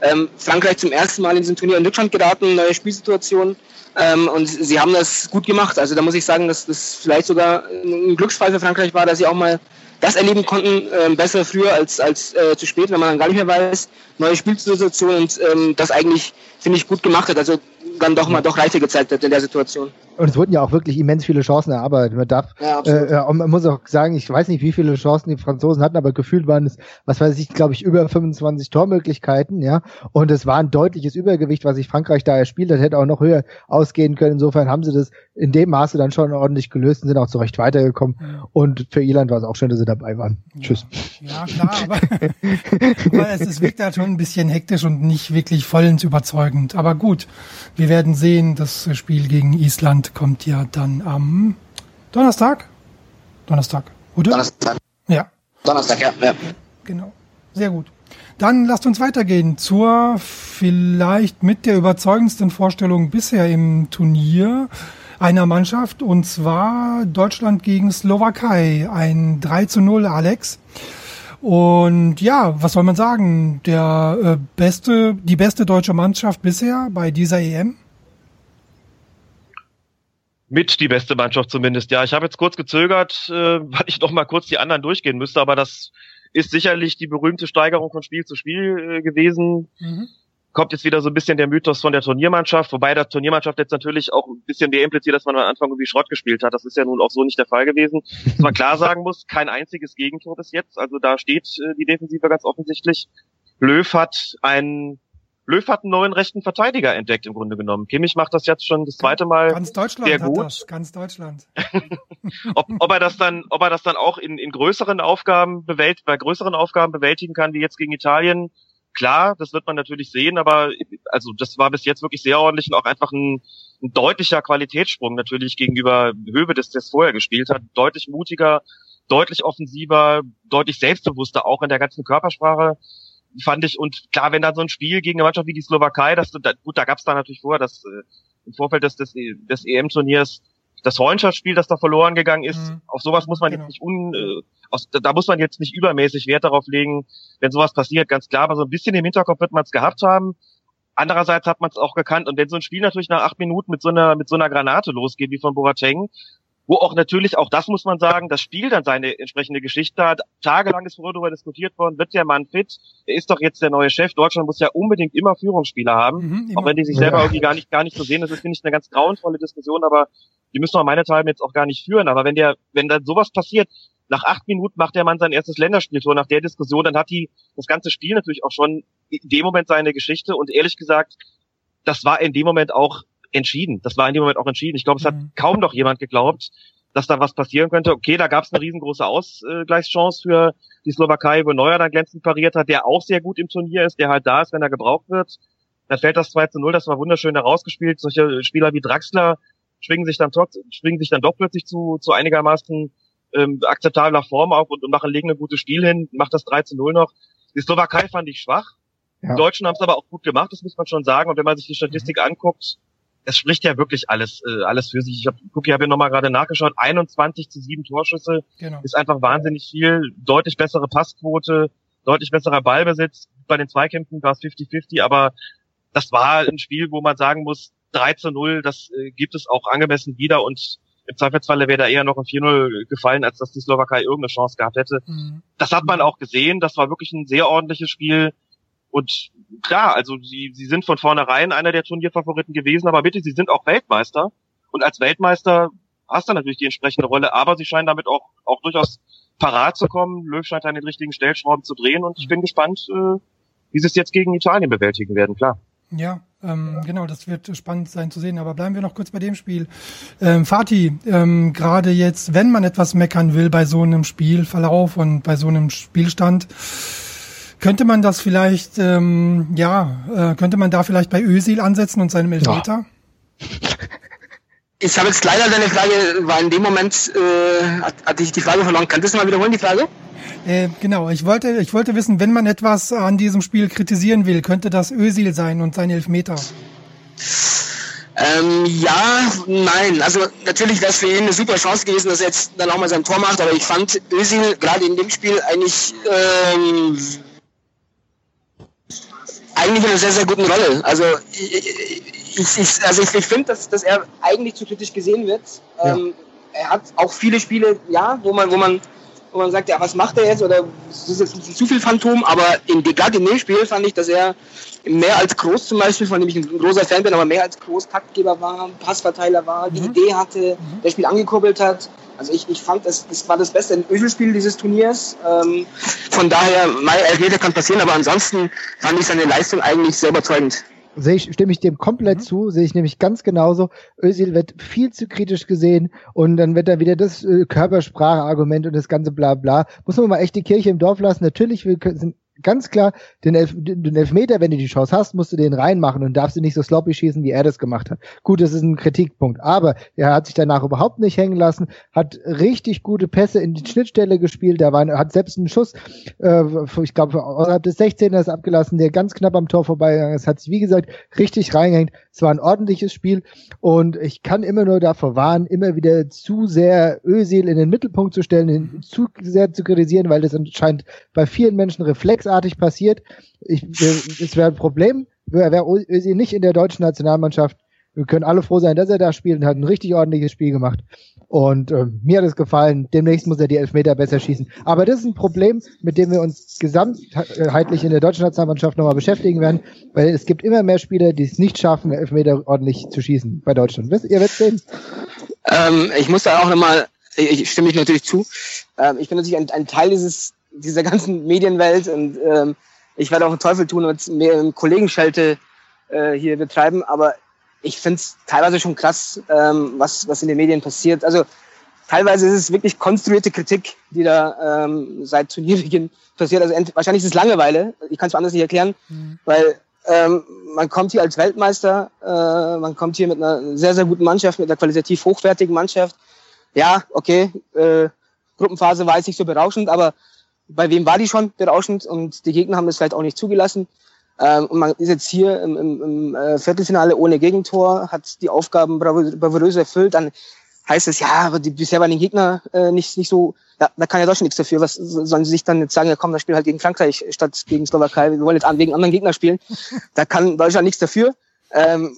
ähm, Frankreich zum ersten Mal in diesem Turnier in Rückstand geraten, neue Spielsituation, ähm, und sie haben das gut gemacht. Also da muss ich sagen, dass das vielleicht sogar ein Glücksfall für Frankreich war, dass sie auch mal das erleben konnten, äh, besser früher als, als äh, zu spät, wenn man dann gar nicht mehr weiß. Neue Spielsituation und ähm, das eigentlich, finde ich, gut gemacht hat. Also dann doch mal doch Reife gezeigt hat in der Situation. Und es wurden ja auch wirklich immens viele Chancen erarbeitet. Man darf, ja, äh, man muss auch sagen, ich weiß nicht, wie viele Chancen die Franzosen hatten, aber gefühlt waren es, was weiß ich, glaube ich, über 25 Tormöglichkeiten, ja. Und es war ein deutliches Übergewicht, was sich Frankreich da erspielt hat, hätte auch noch höher ausgehen können. Insofern haben sie das in dem Maße dann schon ordentlich gelöst und sind auch zurecht weitergekommen. Und für Irland war es auch schön, dass sie dabei waren. Ja. Tschüss. Ja, klar, aber, (laughs) aber es, es wirkt halt schon ein bisschen hektisch und nicht wirklich vollends überzeugend. Aber gut, wir werden sehen, das Spiel gegen Island kommt ja dann am Donnerstag. Donnerstag, oder? Donnerstag. Ja. Donnerstag, ja. ja. Genau. Sehr gut. Dann lasst uns weitergehen zur vielleicht mit der überzeugendsten Vorstellung bisher im Turnier einer Mannschaft und zwar Deutschland gegen Slowakei. Ein 3 zu 0, Alex. Und ja, was soll man sagen? Der äh, beste, die beste deutsche Mannschaft bisher bei dieser EM? Mit die beste Mannschaft zumindest. Ja, ich habe jetzt kurz gezögert, äh, weil ich noch mal kurz die anderen durchgehen müsste, aber das ist sicherlich die berühmte Steigerung von Spiel zu Spiel äh, gewesen. Mhm. Kommt jetzt wieder so ein bisschen der Mythos von der Turniermannschaft, wobei der Turniermannschaft jetzt natürlich auch ein bisschen mehr impliziert, dass man am Anfang irgendwie Schrott gespielt hat. Das ist ja nun auch so nicht der Fall gewesen. Was man klar (laughs) sagen muss, kein einziges Gegentor bis jetzt. Also da steht äh, die Defensive ganz offensichtlich. Löw hat einen Löw hat einen neuen rechten Verteidiger entdeckt im Grunde genommen. Kimmich macht das jetzt schon das zweite Mal ganz Deutschland sehr gut. Das, ganz Deutschland. (laughs) (laughs) ob, ob er das dann, ob er das dann auch in, in größeren Aufgaben bewältigt, bei größeren Aufgaben bewältigen kann, wie jetzt gegen Italien, klar, das wird man natürlich sehen, aber also das war bis jetzt wirklich sehr ordentlich und auch einfach ein, ein deutlicher Qualitätssprung natürlich gegenüber Höwe, das das vorher gespielt hat, deutlich mutiger, deutlich offensiver, deutlich selbstbewusster auch in der ganzen Körpersprache fand ich, und klar, wenn da so ein Spiel gegen eine Mannschaft wie die Slowakei, das, da, gut, da gab es da natürlich vorher, dass äh, im Vorfeld des, des, des EM-Turniers das Freundschaftsspiel, das da verloren gegangen ist, mhm. auf sowas muss man genau. jetzt nicht un, äh, aus, da muss man jetzt nicht übermäßig Wert darauf legen, wenn sowas passiert, ganz klar, aber so ein bisschen im Hinterkopf wird man es gehabt haben. Andererseits hat man es auch gekannt und wenn so ein Spiel natürlich nach acht Minuten mit so einer mit so einer Granate losgeht wie von Boateng, wo auch natürlich, auch das muss man sagen, das Spiel dann seine entsprechende Geschichte hat. Tagelang ist darüber diskutiert worden, wird der Mann fit? Er ist doch jetzt der neue Chef. Deutschland muss ja unbedingt immer Führungsspieler haben, mhm, auch wenn die sich selber ja. irgendwie gar nicht, gar nicht so sehen. Das ist, finde ich, eine ganz grauenvolle Diskussion, aber die müssen wir meinethalben jetzt auch gar nicht führen. Aber wenn der, wenn da sowas passiert, nach acht Minuten macht der Mann sein erstes Länderspieltor nach der Diskussion, dann hat die das ganze Spiel natürlich auch schon in dem Moment seine Geschichte und ehrlich gesagt, das war in dem Moment auch entschieden. Das war in dem Moment auch entschieden. Ich glaube, es hat mhm. kaum noch jemand geglaubt, dass da was passieren könnte. Okay, da gab es eine riesengroße Ausgleichschance für die Slowakei, wo Neuer dann glänzend pariert hat, der auch sehr gut im Turnier ist, der halt da ist, wenn er gebraucht wird. Dann fällt das 2 zu 0, das war wunderschön herausgespielt. Solche Spieler wie Draxler schwingen sich dann, schwingen sich dann doch plötzlich zu, zu einigermaßen ähm, akzeptabler Form auf und, und machen, legen ein gutes Spiel hin, macht das 3 zu 0 noch. Die Slowakei fand ich schwach. Ja. Die Deutschen haben es aber auch gut gemacht, das muss man schon sagen. Und wenn man sich die Statistik mhm. anguckt, es spricht ja wirklich alles, äh, alles für sich. Ich habe guck, ich habe ja nochmal gerade nachgeschaut, 21 zu 7 Torschüsse genau. ist einfach wahnsinnig viel, deutlich bessere Passquote, deutlich besserer Ballbesitz. Bei den Zweikämpfen war es 50-50, aber das war ein Spiel, wo man sagen muss, 3 zu 0, das äh, gibt es auch angemessen wieder und im Zweifelsfalle wäre da eher noch ein 4-0 gefallen, als dass die Slowakei irgendeine Chance gehabt hätte. Mhm. Das hat man auch gesehen, das war wirklich ein sehr ordentliches Spiel und klar, also sie, sie sind von vornherein einer der Turnierfavoriten gewesen, aber bitte, sie sind auch Weltmeister. Und als Weltmeister hast du natürlich die entsprechende Rolle, aber sie scheinen damit auch, auch durchaus parat zu kommen. Löw scheint an den richtigen Stellschrauben zu drehen und ich bin gespannt, äh, wie sie es jetzt gegen Italien bewältigen werden, klar. Ja, ähm, genau, das wird spannend sein zu sehen. Aber bleiben wir noch kurz bei dem Spiel. Ähm, Fatih, ähm, gerade jetzt, wenn man etwas meckern will bei so einem Spielverlauf und bei so einem Spielstand, könnte man das vielleicht, ähm, ja, äh, könnte man da vielleicht bei Ösil ansetzen und seinem Elfmeter? Ja. Ich habe jetzt leider deine Frage, war in dem Moment, äh, hatte ich die Frage verloren. Kannst du mal wiederholen, die Frage? Äh, genau, ich wollte, ich wollte wissen, wenn man etwas an diesem Spiel kritisieren will, könnte das Ösil sein und sein Elfmeter? Ähm, ja, nein. Also natürlich wäre es für ihn eine super Chance gewesen, dass er jetzt dann auch mal sein Tor macht, aber ich fand Özil gerade in dem Spiel eigentlich ähm, eigentlich in einer sehr, sehr guten Rolle. Also ich, ich, also ich, ich finde, dass, dass er eigentlich zu kritisch gesehen wird. Ja. Ähm, er hat auch viele Spiele, ja, wo man, wo man, wo man sagt, ja, was macht er jetzt? Oder das ist jetzt zu viel Phantom, aber in, gerade in dem Spiel fand ich, dass er mehr als Groß zum Beispiel, von dem ich ein großer Fan bin, aber mehr als Groß Taktgeber war, Passverteiler war, die mhm. Idee hatte, mhm. das Spiel angekurbelt hat. Also ich, ich fand, das, das war das beste Öselspiel dieses Turniers. Ähm, von daher, mein Elfmeter kann passieren, aber ansonsten fand ich seine Leistung eigentlich sehr überzeugend. Sehe ich, stimme ich dem komplett mhm. zu, sehe ich nämlich ganz genauso. Özil wird viel zu kritisch gesehen und dann wird da wieder das äh, Körpersprache-Argument und das ganze bla bla. Muss man mal echt die Kirche im Dorf lassen. Natürlich will, sind ganz klar, den, Elf, den Elfmeter, wenn du die Chance hast, musst du den reinmachen und darfst du nicht so sloppy schießen, wie er das gemacht hat. Gut, das ist ein Kritikpunkt, aber er hat sich danach überhaupt nicht hängen lassen, hat richtig gute Pässe in die Schnittstelle gespielt, da war, hat selbst einen Schuss, äh, ich glaube, außerhalb des 16ers abgelassen, der ganz knapp am Tor vorbeigegangen ist, hat sich, wie gesagt, richtig reingehängt. Es war ein ordentliches Spiel und ich kann immer nur davor warnen, immer wieder zu sehr Ösil in den Mittelpunkt zu stellen, zu sehr zu kritisieren, weil das anscheinend bei vielen Menschen reflexartig passiert. Ich, es wäre ein Problem, wäre Ösil nicht in der deutschen Nationalmannschaft, Wir können alle froh sein, dass er da spielt und hat ein richtig ordentliches Spiel gemacht. Und äh, mir hat es gefallen. Demnächst muss er die Elfmeter besser schießen. Aber das ist ein Problem, mit dem wir uns gesamtheitlich in der deutschen Nationalmannschaft nochmal beschäftigen werden, weil es gibt immer mehr Spieler, die es nicht schaffen, Elfmeter ordentlich zu schießen bei Deutschland. Wisst, ihr werdet sehen. Ähm, ich muss da auch nochmal, ich, ich stimme ich natürlich zu. Ähm, ich bin natürlich ein, ein Teil dieses, dieser ganzen Medienwelt und ähm, ich werde auch einen Teufel tun und mehr Kollegenschelte äh, hier betreiben, aber ich finde es teilweise schon krass, ähm, was, was in den Medien passiert. Also teilweise ist es wirklich konstruierte Kritik, die da ähm, seit Turnierbeginn (laughs) passiert. Also wahrscheinlich ist es Langeweile, ich kann es anders nicht erklären, mhm. weil ähm, man kommt hier als Weltmeister, äh, man kommt hier mit einer sehr, sehr guten Mannschaft, mit einer qualitativ hochwertigen Mannschaft. Ja, okay, äh, Gruppenphase war jetzt nicht so berauschend, aber bei wem war die schon berauschend und die Gegner haben es vielleicht auch nicht zugelassen. Ähm, und man ist jetzt hier im, im, im äh, Viertelfinale ohne Gegentor, hat die Aufgaben bravourös erfüllt. Dann heißt es, ja, aber die, bisher waren die Gegner äh, nicht, nicht so, ja, da kann ja Deutschland nichts dafür. Was sollen sie sich dann jetzt sagen, ja komm, das Spiel halt gegen Frankreich statt gegen Slowakei, wir wollen jetzt an wegen anderen Gegner spielen. Da kann Deutschland nichts dafür. Ähm,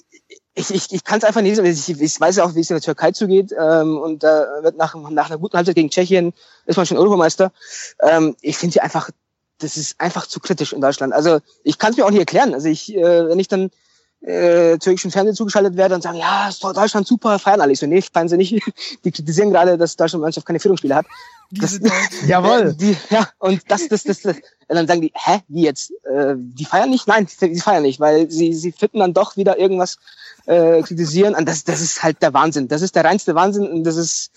ich, ich, ich kann es einfach nicht ich, ich weiß ja auch, wie es in der Türkei zugeht. Ähm, und da wird nach, nach einer guten Halbzeit gegen Tschechien ist man schon Europameister. Ähm, ich finde sie einfach das ist einfach zu kritisch in Deutschland. Also ich kann es mir auch nicht erklären. Also ich, äh, wenn ich dann äh, türkischen Fernsehen zugeschaltet werde und sagen, ja, Deutschland super, feiern alle. Ich so, nee, feiern sie nicht. (laughs) Die kritisieren gerade, dass Deutschland Mannschaft keine Führungsspiele hat. Das, (laughs) Jawohl. Die, ja, und das, das, das, das. Und dann sagen die, hä, wie jetzt? Äh, die feiern nicht? Nein, die feiern nicht, weil sie, sie finden dann doch wieder irgendwas äh, kritisieren. Und das, das ist halt der Wahnsinn. Das ist der reinste Wahnsinn. Und das ist,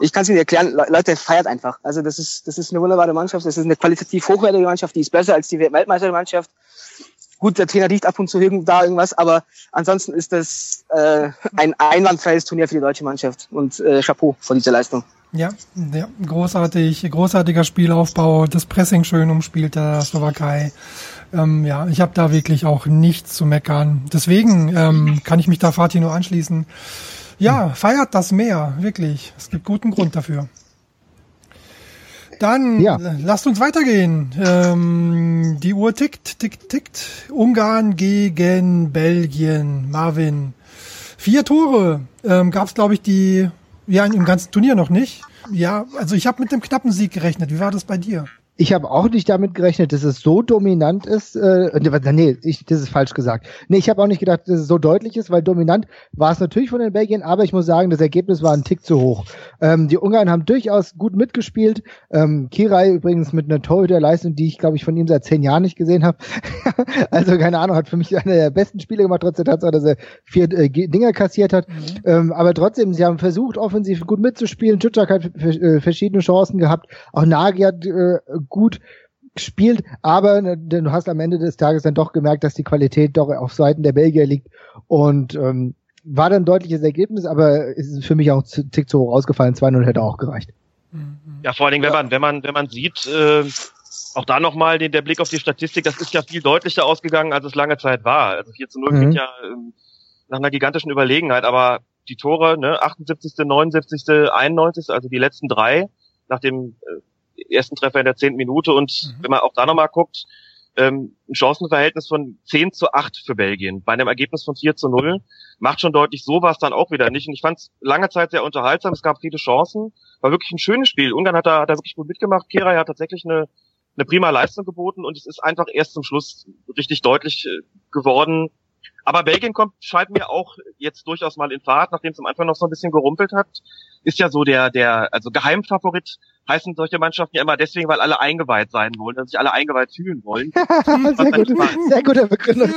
ich kann es Ihnen erklären, Le Leute, feiert einfach. Also das ist, das ist eine wunderbare Mannschaft. Das ist eine qualitativ hochwertige Mannschaft, die ist besser als die Weltmeistermannschaft. Gut, der Trainer riecht ab und zu da irgendwas, aber ansonsten ist das äh, ein einwandfreies Turnier für die deutsche Mannschaft. Und äh, Chapeau vor dieser Leistung. Ja, ja, großartig, großartiger Spielaufbau, das Pressing schön umspielt der Slowakei. Ähm, ja, ich habe da wirklich auch nichts zu meckern. Deswegen ähm, kann ich mich da Fatih nur anschließen. Ja, feiert das mehr, wirklich. Es gibt guten Grund dafür. Dann ja. lasst uns weitergehen. Ähm, die Uhr tickt, tickt, tickt. Ungarn gegen Belgien. Marvin. Vier Tore ähm, gab es, glaube ich, die ja im ganzen Turnier noch nicht. Ja, also ich habe mit dem knappen Sieg gerechnet. Wie war das bei dir? Ich habe auch nicht damit gerechnet, dass es so dominant ist. Äh, nee, ich, das ist falsch gesagt. Nee, ich habe auch nicht gedacht, dass es so deutlich ist, weil dominant war es natürlich von den Belgien, aber ich muss sagen, das Ergebnis war ein Tick zu hoch. Ähm, die Ungarn haben durchaus gut mitgespielt. Ähm, Kirai übrigens mit einer Torhüterleistung, die ich, glaube ich, von ihm seit zehn Jahren nicht gesehen habe. (laughs) also keine Ahnung, hat für mich einer der besten Spiele gemacht, trotz der Tatsache, dass er vier äh, Dinger kassiert hat. Mhm. Ähm, aber trotzdem, sie haben versucht, offensiv gut mitzuspielen. Tschutschak hat äh, verschiedene Chancen gehabt. Auch Nagy hat äh, gut gespielt, aber ne, du hast am Ende des Tages dann doch gemerkt, dass die Qualität doch auf Seiten der Belgier liegt und ähm, war dann ein deutliches Ergebnis, aber ist für mich auch ein Tick zu hoch ausgefallen. 2-0 hätte auch gereicht. Mhm. Ja, vor allen Dingen, wenn man, wenn man, wenn man sieht, äh, auch da nochmal der Blick auf die Statistik, das ist ja viel deutlicher ausgegangen, als es lange Zeit war. Also 4 zu 0 mhm. klingt ja ähm, nach einer gigantischen Überlegenheit, aber die Tore, ne, 78., 79., 91., also die letzten drei, nach dem äh, ersten Treffer in der zehnten Minute und mhm. wenn man auch da nochmal guckt, ähm, ein Chancenverhältnis von 10 zu 8 für Belgien bei einem Ergebnis von 4 zu 0 macht schon deutlich, so war es dann auch wieder nicht. Und ich fand es lange Zeit sehr unterhaltsam, es gab viele Chancen, war wirklich ein schönes Spiel. Ungarn hat da, hat da wirklich gut mitgemacht, Kira hat tatsächlich eine, eine prima Leistung geboten und es ist einfach erst zum Schluss richtig deutlich äh, geworden. Aber Belgien kommt, scheint mir auch jetzt durchaus mal in Fahrt, nachdem es am Anfang noch so ein bisschen gerumpelt hat, ist ja so der, der, also Geheimfavorit heißen solche Mannschaften ja immer deswegen, weil alle eingeweiht sein wollen, dass sich alle eingeweiht fühlen wollen. (laughs) sehr, gut, sehr guter Begründung.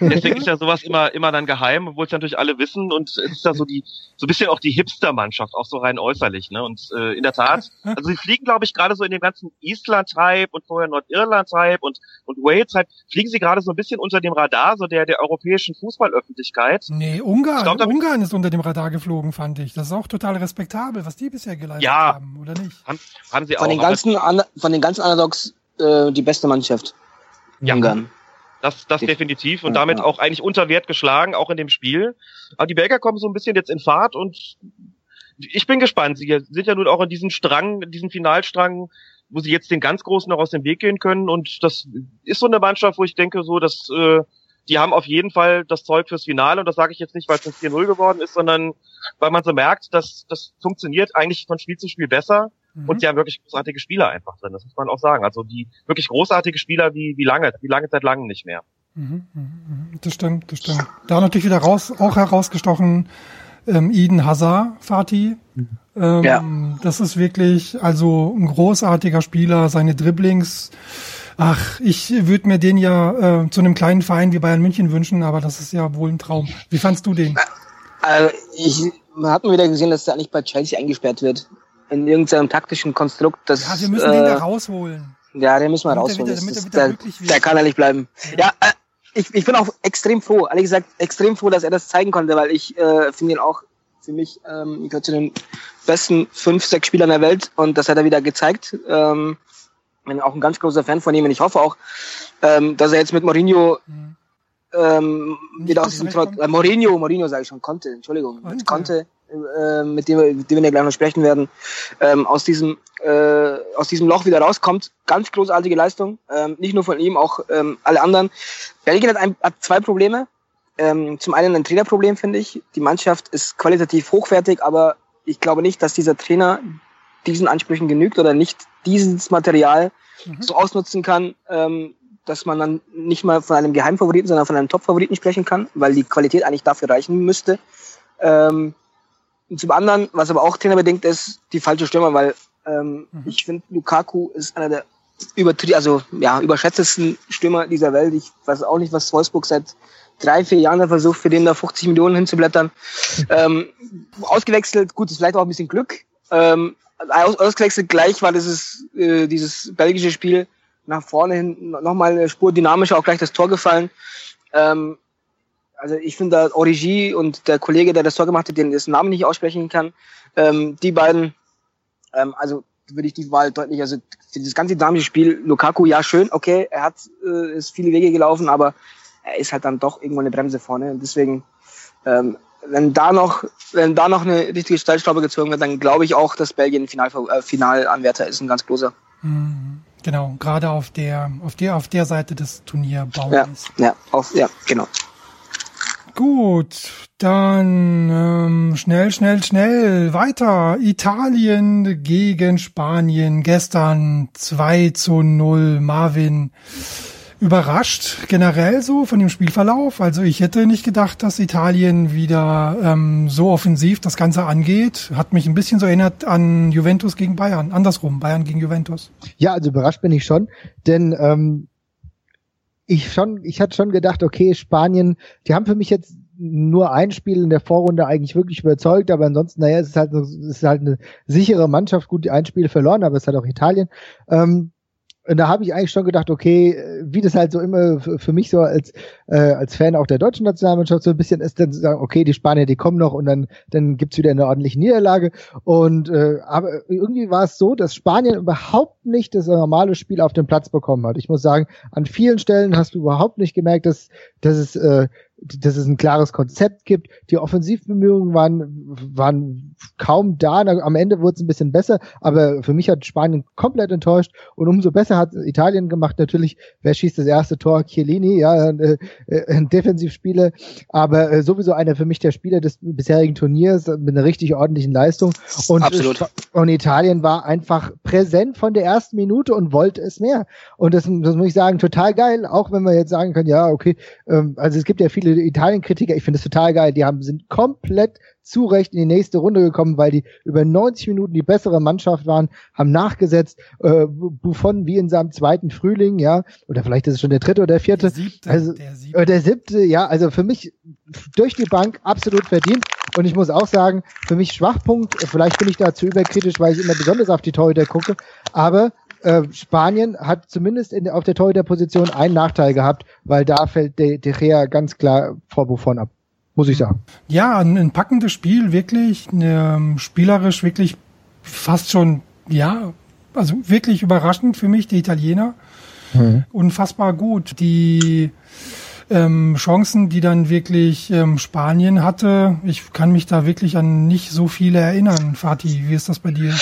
deswegen ist ja sowas immer, immer dann geheim, obwohl es natürlich alle wissen und es ist ja so die, so ein bisschen auch die Hipster-Mannschaft, auch so rein äußerlich, ne? Und äh, in der Tat, also sie fliegen, glaube ich, gerade so in dem ganzen Island-Hype und vorher Nordirland-Hype und, und Wales-Hype, fliegen sie gerade so ein bisschen unter dem Radar, so der, der europäischen Fußballöffentlichkeit. Nee, Ungarn, glaub, Ungarn ist unter dem Radar geflogen, fand ich. Das ist auch total respektabel, was die bisher geleistet ja, haben, oder nicht? Haben, haben sie von auch. Den ganzen, von den ganzen Underdogs äh, die beste Mannschaft. Ja. Ungarn. Das, das definitiv und damit auch eigentlich unter Wert geschlagen, auch in dem Spiel. Aber die Belgier kommen so ein bisschen jetzt in Fahrt und ich bin gespannt. Sie sind ja nun auch in diesem Strang, diesem Finalstrang, wo sie jetzt den ganz Großen noch aus dem Weg gehen können. Und das ist so eine Mannschaft, wo ich denke, so, dass äh, die haben auf jeden Fall das Zeug fürs Finale und das sage ich jetzt nicht, weil es ein 4-0 geworden ist, sondern weil man so merkt, dass das funktioniert eigentlich von Spiel zu Spiel besser mhm. und sie haben wirklich großartige Spieler einfach drin, das muss man auch sagen. Also die wirklich großartige Spieler wie, wie lange, wie lange seit langem nicht mehr. Mhm, mhm, mhm. Das stimmt, das stimmt. Da natürlich wieder raus, auch herausgestochen ähm, Eden Hazard, Fatih. Ähm, ja. Das ist wirklich also ein großartiger Spieler, seine Dribblings. Ach, ich würde mir den ja äh, zu einem kleinen Verein wie Bayern München wünschen, aber das ist ja wohl ein Traum. Wie fandst du den? Also ich man hat mal wieder gesehen, dass der eigentlich bei Chelsea eingesperrt wird. In irgendeinem taktischen Konstrukt. Das, ja, wir müssen äh, den da rausholen. Ja, den müssen wir damit rausholen. Der, damit ist, der, der, kann ja nicht bleiben. Ja, ja äh, ich, ich bin auch extrem froh, ehrlich gesagt, extrem froh, dass er das zeigen konnte, weil ich äh, finde ihn auch für mich ähm, gehört zu den besten fünf, sechs Spielern der Welt und das hat er wieder gezeigt. Ähm, bin auch ein ganz großer Fan von ihm und ich hoffe auch, ähm, dass er jetzt mit Mourinho mhm. ähm, wieder aus diesem Trott, äh, Mourinho, Mourinho sage ich schon, konnte, Entschuldigung, Conte. mit Conte, äh, mit dem, mit dem wir gleich noch sprechen werden, ähm, aus diesem äh, aus diesem Loch wieder rauskommt. Ganz großartige Leistung, ähm, nicht nur von ihm, auch ähm, alle anderen. Belgien hat, ein, hat zwei Probleme. Ähm, zum einen ein Trainerproblem, finde ich. Die Mannschaft ist qualitativ hochwertig, aber ich glaube nicht, dass dieser Trainer diesen Ansprüchen genügt oder nicht dieses Material mhm. so ausnutzen kann, ähm, dass man dann nicht mal von einem Geheimfavoriten, sondern von einem Topfavoriten sprechen kann, weil die Qualität eigentlich dafür reichen müsste. Ähm, und zum anderen, was aber auch trainerbedingt ist, die falsche Stürmer, weil ähm, mhm. ich finde, Lukaku ist einer der übertrie also ja, überschätztesten Stürmer dieser Welt. Ich weiß auch nicht, was Wolfsburg seit drei, vier Jahren versucht, für den da 50 Millionen hinzublättern. Ähm, ausgewechselt, gut, ist vielleicht auch ein bisschen Glück. Ähm, aus, ausgewechselt gleich war dieses, äh, dieses belgische Spiel nach vorne hin nochmal eine Spur dynamischer, auch gleich das Tor gefallen. Ähm, also ich finde da Origi und der Kollege, der das Tor gemacht hat, den dessen Namen nicht aussprechen kann, ähm, die beiden, ähm, also würde ich die Wahl deutlich, also dieses ganze dynamische Spiel, Lukaku, ja schön, okay, er hat äh, ist viele Wege gelaufen, aber er ist halt dann doch irgendwo eine Bremse vorne. Und deswegen, ähm, wenn da noch, wenn da noch eine richtige Stellschraube gezogen wird, dann glaube ich auch, dass Belgien Final, äh, Finalanwärter ist, ein ganz großer. Mhm. Genau, gerade auf der, auf der, auf der Seite des Turnierbaums. Ja, ja, auf, ja, genau. Gut, dann ähm, schnell, schnell, schnell weiter. Italien gegen Spanien. Gestern 2 zu 0. Marvin überrascht generell so von dem Spielverlauf. Also ich hätte nicht gedacht, dass Italien wieder ähm, so offensiv das Ganze angeht. Hat mich ein bisschen so erinnert an Juventus gegen Bayern. Andersrum, Bayern gegen Juventus. Ja, also überrascht bin ich schon, denn ähm, ich schon, ich hatte schon gedacht, okay, Spanien, die haben für mich jetzt nur ein Spiel in der Vorrunde eigentlich wirklich überzeugt, aber ansonsten, naja, es ist halt, es ist halt eine sichere Mannschaft, gut, die ein Spiel verloren, aber es hat auch Italien. Ähm, und da habe ich eigentlich schon gedacht, okay, wie das halt so immer für mich so als äh, als Fan auch der deutschen Nationalmannschaft so ein bisschen ist, dann zu sagen, okay, die Spanier, die kommen noch und dann dann gibt's wieder eine ordentliche Niederlage. Und äh, aber irgendwie war es so, dass Spanien überhaupt nicht das normale Spiel auf den Platz bekommen hat. Ich muss sagen, an vielen Stellen hast du überhaupt nicht gemerkt, dass dass es äh, dass es ein klares Konzept gibt. Die Offensivbemühungen waren, waren kaum da. Am Ende wurde es ein bisschen besser, aber für mich hat Spanien komplett enttäuscht und umso besser hat Italien gemacht. Natürlich, wer schießt das erste Tor? Chiellini, ja, äh, äh, ein Defensivspieler, aber äh, sowieso einer für mich der Spieler des bisherigen Turniers mit einer richtig ordentlichen Leistung. Und, Absolut. und Italien war einfach präsent von der ersten Minute und wollte es mehr. Und das, das muss ich sagen, total geil, auch wenn wir jetzt sagen können, ja, okay, ähm, also es gibt ja viele Italien-Kritiker, ich finde es total geil, die haben, sind komplett zu Recht in die nächste Runde gekommen, weil die über 90 Minuten die bessere Mannschaft waren, haben nachgesetzt, äh, Buffon wie in seinem zweiten Frühling, ja, oder vielleicht ist es schon der dritte oder der vierte. Der siebte, also, der siebte. Äh, der siebte, ja, also für mich durch die Bank absolut verdient. Und ich muss auch sagen, für mich Schwachpunkt, vielleicht bin ich da zu überkritisch, weil ich immer besonders auf die Torhüter gucke, aber äh, Spanien hat zumindest in, auf der Torhüterposition einen Nachteil gehabt, weil da fällt De, De Gea ganz klar vor Buffon ab. Muss ich sagen. Ja, ein, packendes Spiel, wirklich, ähm, spielerisch wirklich fast schon, ja, also wirklich überraschend für mich, die Italiener. Mhm. Unfassbar gut. Die ähm, Chancen, die dann wirklich ähm, Spanien hatte, ich kann mich da wirklich an nicht so viele erinnern. Fatih, wie ist das bei dir?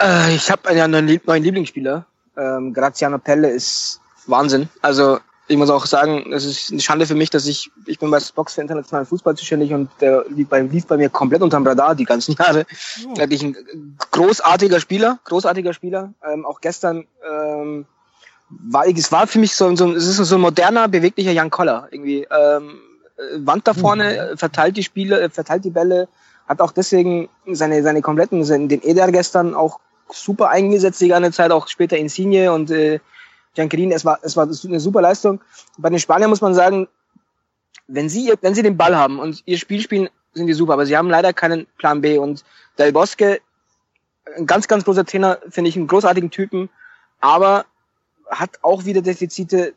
Äh, ich habe einen neuen, neuen Lieblingsspieler. Ähm, Graziano Pelle ist Wahnsinn. Also ich muss auch sagen, es ist eine Schande für mich, dass ich, ich bin bei Box für internationalen Fußball zuständig und der lief bei, lief bei mir komplett unterm Radar die ganzen (laughs) Jahre. Oh. Wirklich ein großartiger Spieler, großartiger Spieler. Ähm, auch gestern ähm, war, es war für mich so, so, es ist so ein moderner, beweglicher Jan Koller. Irgendwie ähm, äh, Wand da vorne, mhm. verteilt die Spiele, äh, verteilt die Bälle, hat auch deswegen seine, seine kompletten, den Eder gestern auch super eingesetzt die ganze Zeit, auch später Insigne und äh, Giancarini, es war, es war eine super Leistung. Bei den Spaniern muss man sagen, wenn sie, wenn sie den Ball haben und ihr Spiel spielen, sind die super, aber sie haben leider keinen Plan B. Und Del Bosque, ein ganz, ganz großer Trainer, finde ich einen großartigen Typen, aber hat auch wieder Defizite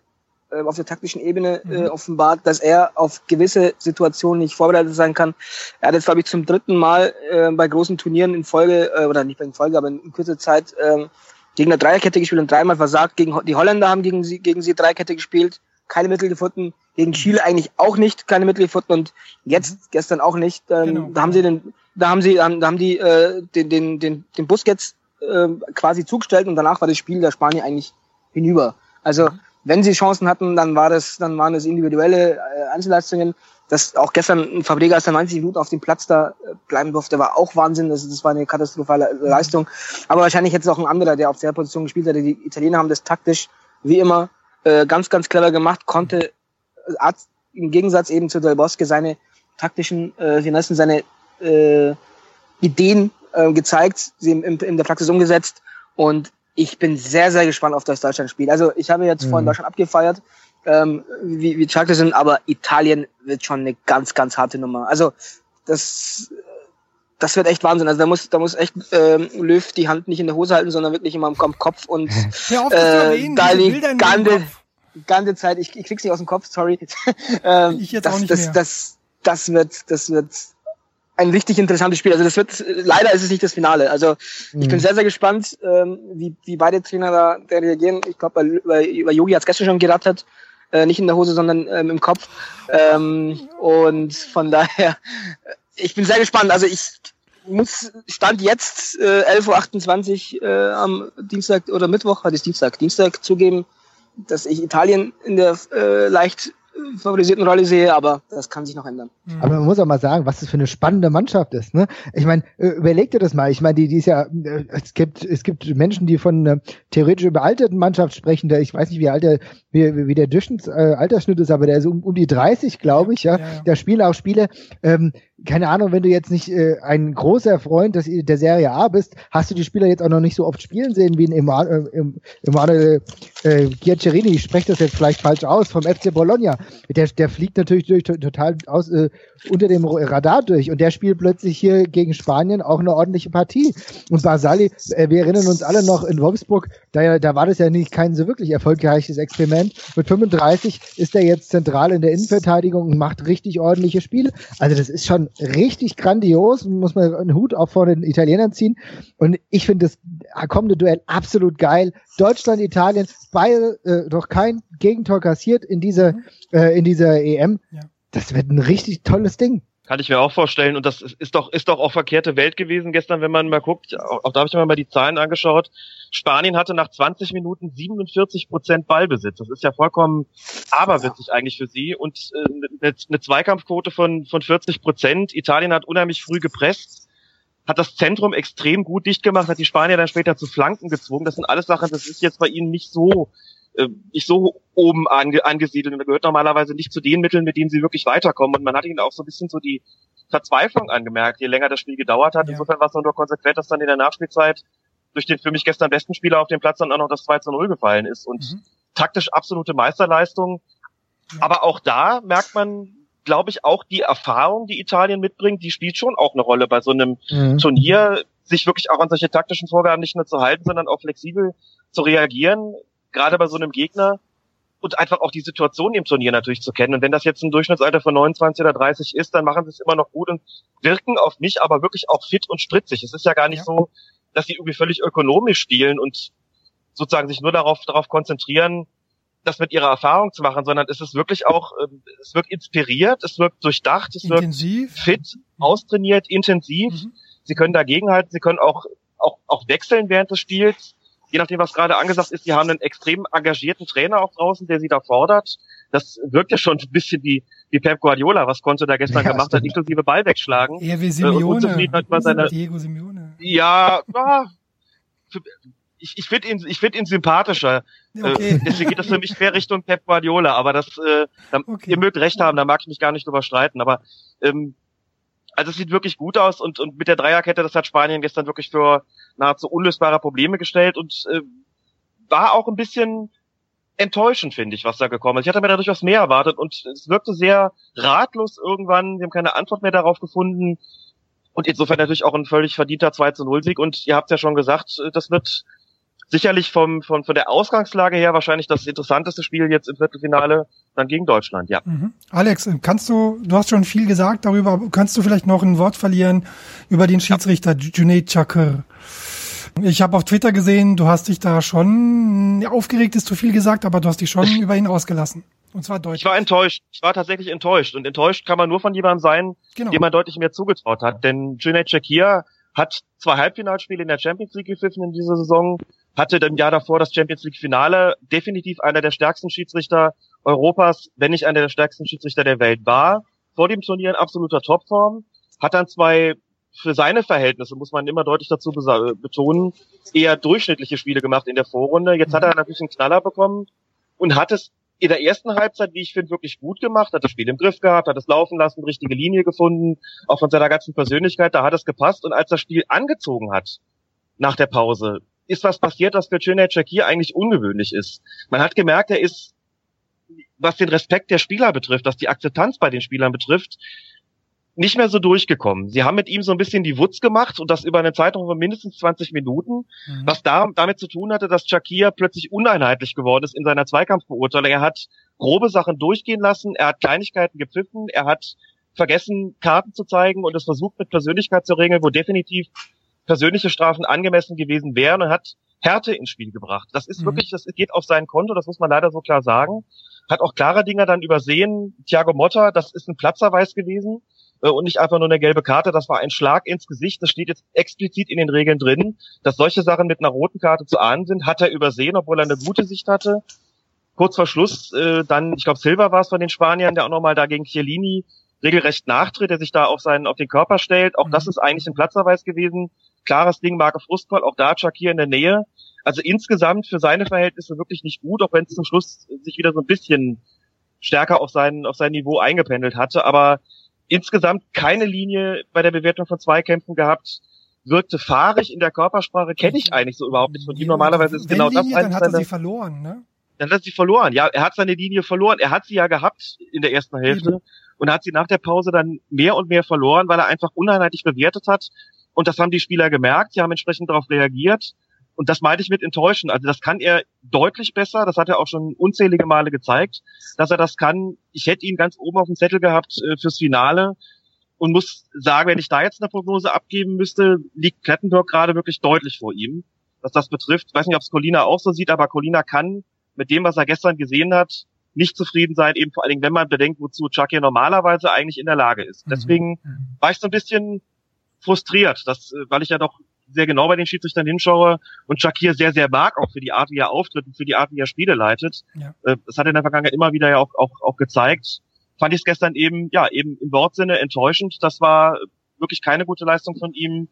äh, auf der taktischen Ebene äh, mhm. offenbart, dass er auf gewisse Situationen nicht vorbereitet sein kann. Er hat jetzt, glaube ich, zum dritten Mal äh, bei großen Turnieren in Folge, äh, oder nicht in Folge, aber in kurzer Zeit äh, gegen eine Dreierkette gespielt und dreimal versagt. Gegen, die Holländer haben gegen sie, gegen sie Dreierkette gespielt, keine Mittel gefunden. Gegen Chile eigentlich auch nicht, keine Mittel gefunden und jetzt, mhm. gestern auch nicht. Ähm, genau. Da haben sie den, da haben sie, da haben die äh, den, den, den, den Busquets äh, quasi zugestellt und danach war das Spiel der Spanier eigentlich hinüber. Also mhm. Wenn sie Chancen hatten, dann war das, dann waren es individuelle äh, Einzelleistungen dass auch gestern Fabregas der 90 Minuten auf dem Platz da äh, bleiben durfte, war auch Wahnsinn. Das, das war eine katastrophale Leistung. Aber wahrscheinlich jetzt auch ein anderer, der auf der Position gespielt hat. Die Italiener haben das taktisch wie immer äh, ganz, ganz clever gemacht, konnte äh, im Gegensatz eben zu Del Bosque seine taktischen äh, Finessen, seine äh, Ideen äh, gezeigt, sie in, in der Praxis umgesetzt. Und ich bin sehr, sehr gespannt auf das Deutschland-Spiel. Also ich habe jetzt mhm. vorhin Deutschland abgefeiert ähm, wie, wie stark das sind, aber Italien wird schon eine ganz, ganz harte Nummer. Also das, das wird echt Wahnsinn. Also da muss, da muss echt ähm, Löw die Hand nicht in der Hose halten, sondern wirklich immer am Kopf und (laughs) äh, da liegt ganze, ganze Zeit, ich, ich krieg's nicht aus dem Kopf, sorry. (laughs) ähm, ich jetzt das, auch nicht das, mehr. Das, das wird, das wird ein richtig interessantes Spiel. Also das wird, leider ist es nicht das Finale. Also mhm. ich bin mhm. sehr, sehr gespannt, ähm, wie, wie beide Trainer da, da reagieren. Ich glaube, bei, bei Yogi hat es gestern schon gerattert äh, nicht in der Hose, sondern ähm, im Kopf. Ähm, und von daher, ich bin sehr gespannt. Also ich muss Stand jetzt äh, 11.28 Uhr äh, am Dienstag oder Mittwoch, heute ist Dienstag, Dienstag zugeben, dass ich Italien in der äh, leicht favorisierten Rolle sehe, aber das kann sich noch ändern. Mhm. Aber man muss auch mal sagen, was das für eine spannende Mannschaft ist. Ne? Ich meine, äh, überleg dir das mal. Ich meine, die, die ist ja, äh, es gibt, es gibt Menschen, die von einer theoretisch überalterten Mannschaft sprechen. Der, ich weiß nicht, wie alt der, wie, wie der Durchschnitts, äh, Altersschnitt ist, aber der ist um, um die 30, glaube ich. Ja, ja, ja. Da spielen auch Spiele. Ähm, keine Ahnung, wenn du jetzt nicht äh, ein großer Freund des, der Serie A bist, hast du die Spieler jetzt auch noch nicht so oft spielen sehen wie in Emanuel, äh, äh, Giaccherini. Ich spreche das jetzt vielleicht falsch aus vom FC Bologna. Der, der fliegt natürlich durch, total aus, äh, unter dem Radar durch und der spielt plötzlich hier gegen Spanien auch eine ordentliche Partie. Und Basali, äh, wir erinnern uns alle noch in Wolfsburg, da, da war das ja nicht kein so wirklich erfolgreiches Experiment. Mit 35 ist er jetzt zentral in der Innenverteidigung und macht richtig ordentliche Spiele. Also das ist schon richtig grandios, muss man einen Hut auch vor den Italienern ziehen. Und ich finde das kommende Duell absolut geil. Deutschland, Italien, beide äh, doch kein Gegentor kassiert in dieser, äh, in dieser EM. Ja. Das wird ein richtig tolles Ding. Kann ich mir auch vorstellen. Und das ist doch, ist doch auch verkehrte Welt gewesen gestern, wenn man mal guckt. Auch, da habe ich mir mal die Zahlen angeschaut. Spanien hatte nach 20 Minuten 47 Prozent Ballbesitz. Das ist ja vollkommen aberwitzig eigentlich für sie. Und äh, eine, eine Zweikampfquote von, von 40 Prozent. Italien hat unheimlich früh gepresst, hat das Zentrum extrem gut dicht gemacht, hat die Spanier dann später zu Flanken gezwungen. Das sind alles Sachen, das ist jetzt bei ihnen nicht so äh, nicht so oben ange angesiedelt und gehört normalerweise nicht zu den Mitteln, mit denen sie wirklich weiterkommen. Und man hat ihnen auch so ein bisschen so die Verzweiflung angemerkt, je länger das Spiel gedauert hat. Ja. Insofern war es nur konsequent, dass dann in der Nachspielzeit durch den für mich gestern besten Spieler auf dem Platz dann auch noch das 2 zu 0 gefallen ist. Und mhm. taktisch absolute Meisterleistung. Ja. Aber auch da merkt man, glaube ich, auch die Erfahrung, die Italien mitbringt, die spielt schon auch eine Rolle bei so einem mhm. Turnier, sich wirklich auch an solche taktischen Vorgaben nicht nur zu halten, sondern auch flexibel zu reagieren gerade bei so einem Gegner und einfach auch die Situation im Turnier natürlich zu kennen. Und wenn das jetzt ein Durchschnittsalter von 29 oder 30 ist, dann machen sie es immer noch gut und wirken auf mich aber wirklich auch fit und spritzig. Es ist ja gar nicht ja. so, dass sie irgendwie völlig ökonomisch spielen und sozusagen sich nur darauf, darauf konzentrieren, das mit ihrer Erfahrung zu machen, sondern es ist wirklich auch, ähm, es wirkt inspiriert, es wirkt durchdacht, es intensiv. wirkt fit, austrainiert, intensiv. Mhm. Sie können dagegenhalten, sie können auch, auch, auch wechseln während des Spiels je nachdem, was gerade angesagt ist, die haben einen extrem engagierten Trainer auch draußen, der sie da fordert. Das wirkt ja schon ein bisschen wie, wie Pep Guardiola, was Conte da gestern ja, gemacht hat, inklusive Ball wegschlagen. Eher wie Simeone. Äh, seine, Diego Simeone. Ja, ja ich, ich finde ihn, ich finde ihn sympathischer. Äh, okay. Äh, deswegen geht das für mich mehr Richtung Pep Guardiola. Aber das, äh, okay. ihr mögt recht haben, da mag ich mich gar nicht drüber streiten. Aber ähm, also es sieht wirklich gut aus und, und mit der Dreierkette, das hat Spanien gestern wirklich für nahezu unlösbare Probleme gestellt und äh, war auch ein bisschen enttäuschend, finde ich, was da gekommen ist. Ich hatte mir da durchaus mehr erwartet und es wirkte sehr ratlos irgendwann. Wir haben keine Antwort mehr darauf gefunden. Und insofern natürlich auch ein völlig verdienter 2 zu 0 Sieg. Und ihr habt ja schon gesagt, das wird sicherlich vom, von, von der Ausgangslage her wahrscheinlich das interessanteste Spiel jetzt im Viertelfinale dann gegen Deutschland, ja. Mhm. Alex, kannst du, du hast schon viel gesagt darüber, kannst du vielleicht noch ein Wort verlieren über den Schiedsrichter ja. Junaid Chakr? Ich habe auf Twitter gesehen, du hast dich da schon aufgeregt, ist zu viel gesagt, aber du hast dich schon über ihn ausgelassen. Und zwar deutlich. Ich war enttäuscht. Ich war tatsächlich enttäuscht. Und enttäuscht kann man nur von jemandem sein, genau. dem man deutlich mehr zugetraut hat. Denn Junaid Shakir hat zwei Halbfinalspiele in der Champions League gepfiffen in dieser Saison, hatte im Jahr davor das Champions League Finale, definitiv einer der stärksten Schiedsrichter Europas, wenn nicht einer der stärksten Schiedsrichter der Welt war, vor dem Turnier in absoluter Topform, hat dann zwei für seine Verhältnisse, muss man immer deutlich dazu betonen, eher durchschnittliche Spiele gemacht in der Vorrunde. Jetzt hat er natürlich einen Knaller bekommen und hat es in der ersten Halbzeit, wie ich finde, wirklich gut gemacht, hat das Spiel im Griff gehabt, hat es laufen lassen, richtige Linie gefunden, auch von seiner ganzen Persönlichkeit, da hat es gepasst. Und als das Spiel angezogen hat, nach der Pause, ist was passiert, was für Cüneyt Shakir eigentlich ungewöhnlich ist. Man hat gemerkt, er ist, was den Respekt der Spieler betrifft, was die Akzeptanz bei den Spielern betrifft, nicht mehr so durchgekommen. Sie haben mit ihm so ein bisschen die Wutz gemacht und das über eine Zeitung von mindestens 20 Minuten, mhm. was da, damit zu tun hatte, dass Shakir plötzlich uneinheitlich geworden ist in seiner Zweikampfbeurteilung. Er hat grobe Sachen durchgehen lassen, er hat Kleinigkeiten gepfiffen, er hat vergessen, Karten zu zeigen und es versucht mit Persönlichkeit zu regeln, wo definitiv persönliche Strafen angemessen gewesen wären und hat Härte ins Spiel gebracht. Das ist mhm. wirklich, das geht auf sein Konto, das muss man leider so klar sagen. Hat auch klare Dinger dann übersehen. Thiago Motta, das ist ein Platzerweis gewesen äh, und nicht einfach nur eine gelbe Karte. Das war ein Schlag ins Gesicht. Das steht jetzt explizit in den Regeln drin, dass solche Sachen mit einer roten Karte zu ahnen sind. Hat er übersehen, obwohl er eine gute Sicht hatte. Kurz vor Schluss äh, dann, ich glaube, Silva war es von den Spaniern, der auch nochmal da gegen Chiellini regelrecht nachtritt, der sich da auf seinen auf den Körper stellt. Auch das mhm. ist eigentlich ein Platzerweis gewesen. Klares Ding, Marke Frustball, auch da Shakir in der Nähe. Also insgesamt für seine Verhältnisse wirklich nicht gut, auch wenn es zum Schluss sich wieder so ein bisschen stärker auf sein, auf sein Niveau eingependelt hatte. Aber insgesamt keine Linie bei der Bewertung von Zweikämpfen gehabt, wirkte fahrig in der Körpersprache, kenne ich eigentlich so überhaupt nicht von ihm. Normalerweise ist genau Linie, das dann hat er sie verloren, ne? Dann hat er sie verloren. Ja, er hat seine Linie verloren. Er hat sie ja gehabt in der ersten Hälfte Eben. und hat sie nach der Pause dann mehr und mehr verloren, weil er einfach uneinheitlich bewertet hat. Und das haben die Spieler gemerkt. Sie haben entsprechend darauf reagiert. Und das meinte ich mit enttäuschen. Also das kann er deutlich besser. Das hat er auch schon unzählige Male gezeigt, dass er das kann. Ich hätte ihn ganz oben auf dem Zettel gehabt äh, fürs Finale und muss sagen, wenn ich da jetzt eine Prognose abgeben müsste, liegt Klettenberg gerade wirklich deutlich vor ihm, was das betrifft. Ich weiß nicht, ob es Colina auch so sieht, aber Colina kann mit dem, was er gestern gesehen hat, nicht zufrieden sein, eben vor allen Dingen, wenn man bedenkt, wozu Chucky normalerweise eigentlich in der Lage ist. Mhm. Deswegen mhm. war ich so ein bisschen frustriert, dass, äh, weil ich ja doch sehr genau bei den Schiedsrichtern hinschaue und Shakir sehr, sehr mag, auch für die Art, wie er auftritt und für die Art, wie er Spiele leitet. Ja. Äh, das hat er in der Vergangenheit immer wieder ja auch, auch, auch gezeigt. Fand ich es gestern eben, ja, eben im Wortsinne enttäuschend. Das war wirklich keine gute Leistung von ihm.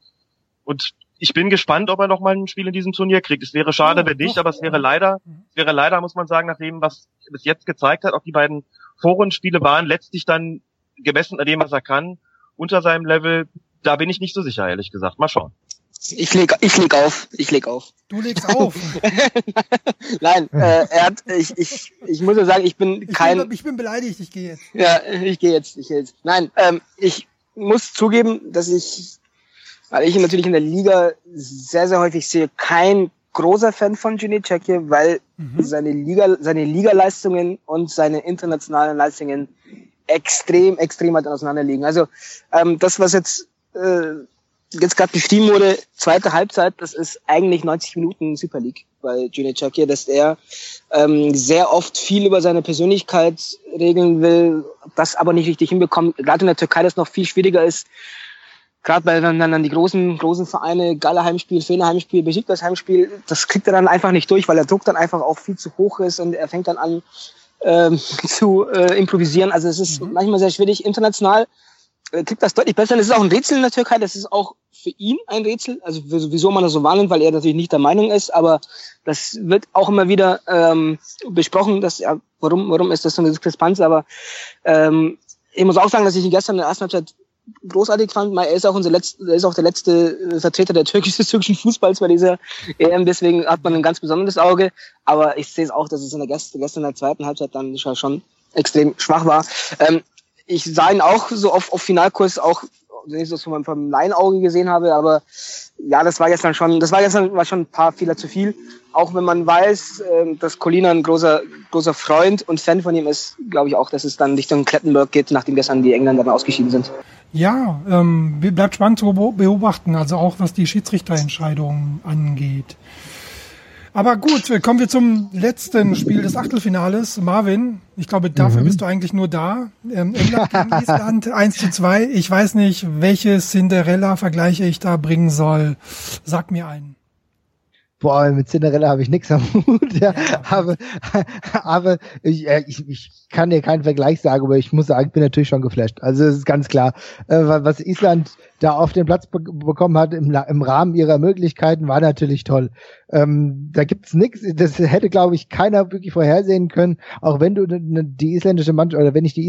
Und ich bin gespannt, ob er noch mal ein Spiel in diesem Turnier kriegt. Es wäre schade, ja, wenn nicht, aber es wäre leider, es wäre leider, muss man sagen, nach dem, was er bis jetzt gezeigt hat, auch die beiden Vorrundenspiele waren letztlich dann gemessen an dem, was er kann, unter seinem Level. Da bin ich nicht so sicher, ehrlich gesagt. Mal schauen. Ich leg, ich leg auf. Ich leg auf. Du legst auf. (laughs) Nein, äh, er hat, ich, ich, ich muss ja sagen, ich bin kein. Ich bin, ich bin beleidigt. Ich gehe jetzt. Ja, ich gehe jetzt. Ich gehe jetzt. Nein, ähm, ich muss zugeben, dass ich, weil ich ihn natürlich in der Liga sehr, sehr häufig sehe, kein großer Fan von Ginny hier, weil mhm. seine Liga, seine Ligaleistungen und seine internationalen Leistungen extrem, extrem weit auseinander liegen. Also ähm, das, was jetzt äh, jetzt gerade beschrieben wurde, zweite Halbzeit, das ist eigentlich 90 Minuten Super League bei Cüneyt Çakir, dass er ähm, sehr oft viel über seine Persönlichkeit regeln will, das aber nicht richtig hinbekommt. Gerade in der Türkei das noch viel schwieriger ist. gerade bei dann, dann die großen, großen Vereine, Galler Heimspiel, Fener Heimspiel, Besiktas Heimspiel, das kriegt er dann einfach nicht durch, weil der Druck dann einfach auch viel zu hoch ist und er fängt dann an ähm, (laughs) zu äh, improvisieren. Also es ist mhm. manchmal sehr schwierig. International äh, kriegt das deutlich besser. Das ist auch ein Rätsel in der Türkei. Das ist auch für ihn ein Rätsel. Also wieso man das so wahrnimmt, weil er natürlich nicht der Meinung ist. Aber das wird auch immer wieder ähm, besprochen, dass ja, warum, warum ist das so eine Diskrepanz? Aber ähm, ich muss auch sagen, dass ich ihn gestern in der ersten Halbzeit großartig fand. Er ist auch unser letzter, er ist auch der letzte äh, Vertreter der türkischen, (laughs) türkischen Fußballs bei dieser EM. Deswegen hat man ein ganz besonderes Auge. Aber ich sehe es auch, dass es in der gestern, gestern in der zweiten Halbzeit dann schon extrem schwach war. Ähm, ich sah ihn auch so auf, auf Finalkurs auch, wenn ich das von meinem, Leinauge gesehen habe, aber ja, das war gestern schon, das war gestern war schon ein paar Fehler zu viel. Auch wenn man weiß, äh, dass Colina ein großer, großer Freund und Fan von ihm ist, glaube ich auch, dass es dann Richtung Klettenberg geht, nachdem gestern die Engländer dann ausgeschieden sind. Ja, ähm, bleibt spannend zu beobachten, also auch was die Schiedsrichterentscheidungen angeht. Aber gut, kommen wir zum letzten Spiel des Achtelfinales. Marvin, ich glaube, dafür mhm. bist du eigentlich nur da. Ähm, England gegen Island (laughs) 1 zu 2. Ich weiß nicht, welche Cinderella-Vergleiche ich da bringen soll. Sag mir einen boah, mit Cinderella habe ich nichts am Hut, ja, aber, aber ich, äh, ich, ich kann dir keinen Vergleich sagen, aber ich muss sagen, ich bin natürlich schon geflasht. Also es ist ganz klar, äh, was Island da auf den Platz be bekommen hat im, im Rahmen ihrer Möglichkeiten, war natürlich toll. Ähm, da gibt's nichts, das hätte, glaube ich, keiner wirklich vorhersehen können, auch wenn du die isländische Mannschaft, oder wenn ich die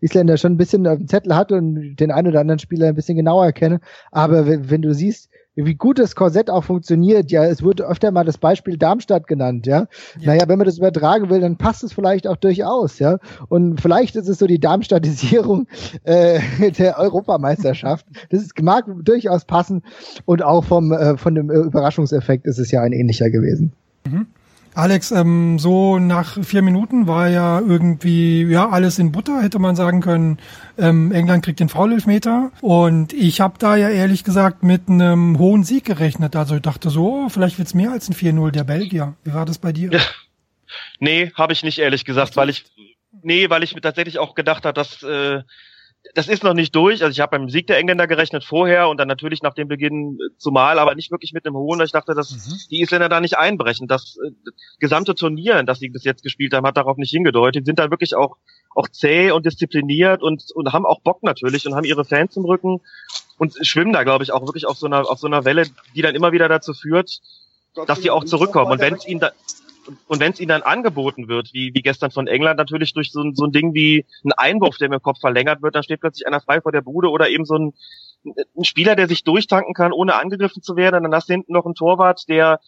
Isländer schon ein bisschen auf dem Zettel hatte und den einen oder anderen Spieler ein bisschen genauer kenne, aber wenn, wenn du siehst, wie gut das Korsett auch funktioniert. Ja, es wurde öfter mal das Beispiel Darmstadt genannt, ja? ja. Naja, wenn man das übertragen will, dann passt es vielleicht auch durchaus, ja. Und vielleicht ist es so die Darmstadtisierung (laughs) äh, der Europameisterschaft. Das ist, mag durchaus passen. Und auch vom äh, von dem Überraschungseffekt ist es ja ein ähnlicher gewesen. Mhm. Alex, ähm, so nach vier Minuten war ja irgendwie ja alles in Butter, hätte man sagen können. Ähm, England kriegt den Foulelfmeter und ich habe da ja ehrlich gesagt mit einem hohen Sieg gerechnet. Also ich dachte so, oh, vielleicht wird's mehr als ein 4-0 der Belgier. Wie war das bei dir? nee, habe ich nicht ehrlich gesagt, weil ich nee, weil ich mir tatsächlich auch gedacht habe, dass äh, das ist noch nicht durch. Also ich habe beim Sieg der Engländer gerechnet vorher und dann natürlich nach dem Beginn äh, zumal, aber nicht wirklich mit einem hohen. Ich dachte, dass mhm. die Isländer da nicht einbrechen. Das äh, gesamte Turnier, das sie bis jetzt gespielt haben, hat darauf nicht hingedeutet. Die sind da wirklich auch auch zäh und diszipliniert und und haben auch Bock natürlich und haben ihre Fans im Rücken und schwimmen da, glaube ich, auch wirklich auf so einer auf so einer Welle, die dann immer wieder dazu führt, dass die auch zurückkommen. Und wenn es ihnen da und wenn es ihnen dann angeboten wird, wie, wie gestern von England, natürlich durch so, ein so ein Ding wie ein Einwurf, der mir im Kopf verlängert wird, dann steht plötzlich einer frei vor der Bude oder eben so ein, ein Spieler, der sich durchtanken kann, ohne angegriffen zu werden. Und dann hast du hinten noch einen Torwart, der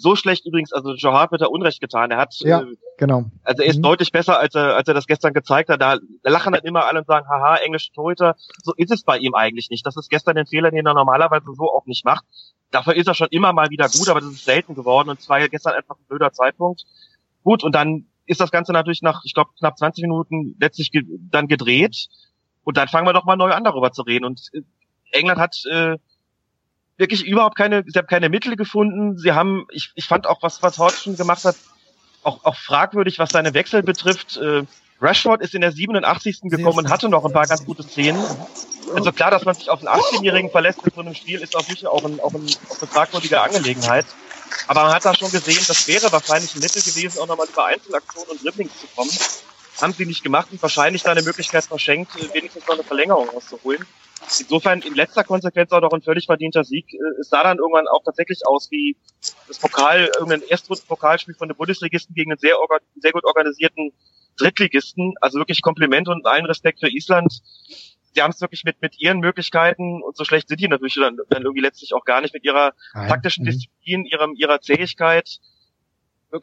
so schlecht übrigens, also Joe Hart wird da Unrecht getan. Er hat, ja, äh, genau. Also er ist mhm. deutlich besser, als er, als er das gestern gezeigt hat. Da, lachen dann immer alle und sagen, haha, englische Torhüter. So ist es bei ihm eigentlich nicht. Das ist gestern den Fehler, den er normalerweise so auch nicht macht. Dafür ist er schon immer mal wieder gut, aber das ist selten geworden und es war ja gestern einfach ein blöder Zeitpunkt. Gut, und dann ist das Ganze natürlich nach, ich glaube, knapp 20 Minuten letztlich ge dann gedreht. Und dann fangen wir doch mal neu an, darüber zu reden. Und äh, England hat äh, wirklich überhaupt keine, sie haben keine Mittel gefunden. Sie haben, ich, ich fand auch, was, was Hodgson gemacht hat, auch, auch fragwürdig, was seine Wechsel betrifft. Äh, Rashford ist in der 87. gekommen und hatte noch ein paar ganz gute Szenen. Also klar, dass man sich auf einen 18-Jährigen verlässt in so einem Spiel, ist auch sicher auch, ein, auch, ein, auch eine fragwürdige Angelegenheit. Aber man hat da schon gesehen, das wäre wahrscheinlich ein Mittel gewesen, auch nochmal über Einzelaktionen und Dribblings zu kommen. Haben sie nicht gemacht und wahrscheinlich da eine Möglichkeit verschenkt, wenigstens noch eine Verlängerung rauszuholen. Insofern in letzter Konsequenz auch noch ein völlig verdienter Sieg. Es sah dann irgendwann auch tatsächlich aus wie das Pokal, irgendein Erstrunden-Pokalspiel von den Bundesligisten gegen einen sehr, sehr gut organisierten Drittligisten. Also wirklich Kompliment und allen Respekt für Island. Sie haben es wirklich mit, mit ihren Möglichkeiten und so schlecht sind die natürlich dann, dann irgendwie letztlich auch gar nicht mit ihrer Nein. taktischen mhm. Disziplin, ihrem, ihrer Zähigkeit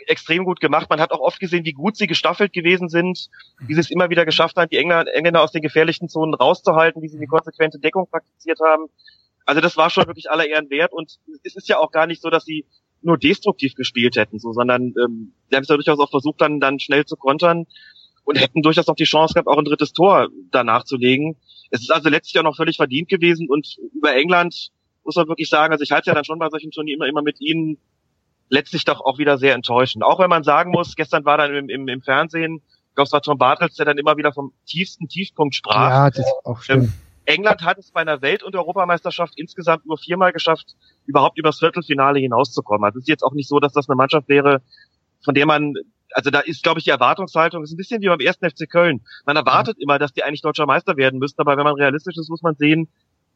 extrem gut gemacht. Man hat auch oft gesehen, wie gut sie gestaffelt gewesen sind, wie sie es immer wieder geschafft haben, die Engländer, aus den gefährlichen Zonen rauszuhalten, wie sie die konsequente Deckung praktiziert haben. Also das war schon wirklich aller Ehren wert und es ist ja auch gar nicht so, dass sie nur destruktiv gespielt hätten, so, sondern ähm, sie haben es ja durchaus auch versucht, dann, dann schnell zu kontern und hätten durchaus noch die Chance gehabt, auch ein drittes Tor danach zu legen. Es ist also letztlich auch noch völlig verdient gewesen und über England muss man wirklich sagen, also ich halte ja dann schon bei solchen Turnieren immer, immer mit ihnen letztlich doch auch wieder sehr enttäuschend. Auch wenn man sagen muss, gestern war dann im, im, im Fernsehen, ich glaube, es war Tom Bartels, der dann immer wieder vom tiefsten Tiefpunkt sprach. Ja, das ist auch schön. Ähm, England hat es bei einer Welt- und Europameisterschaft insgesamt nur viermal geschafft, überhaupt übers Viertelfinale hinauszukommen. Also es ist jetzt auch nicht so, dass das eine Mannschaft wäre, von der man, also da ist, glaube ich, die Erwartungshaltung ist ein bisschen wie beim ersten FC Köln. Man erwartet immer, dass die eigentlich deutscher Meister werden müssten, aber wenn man realistisch ist, muss man sehen,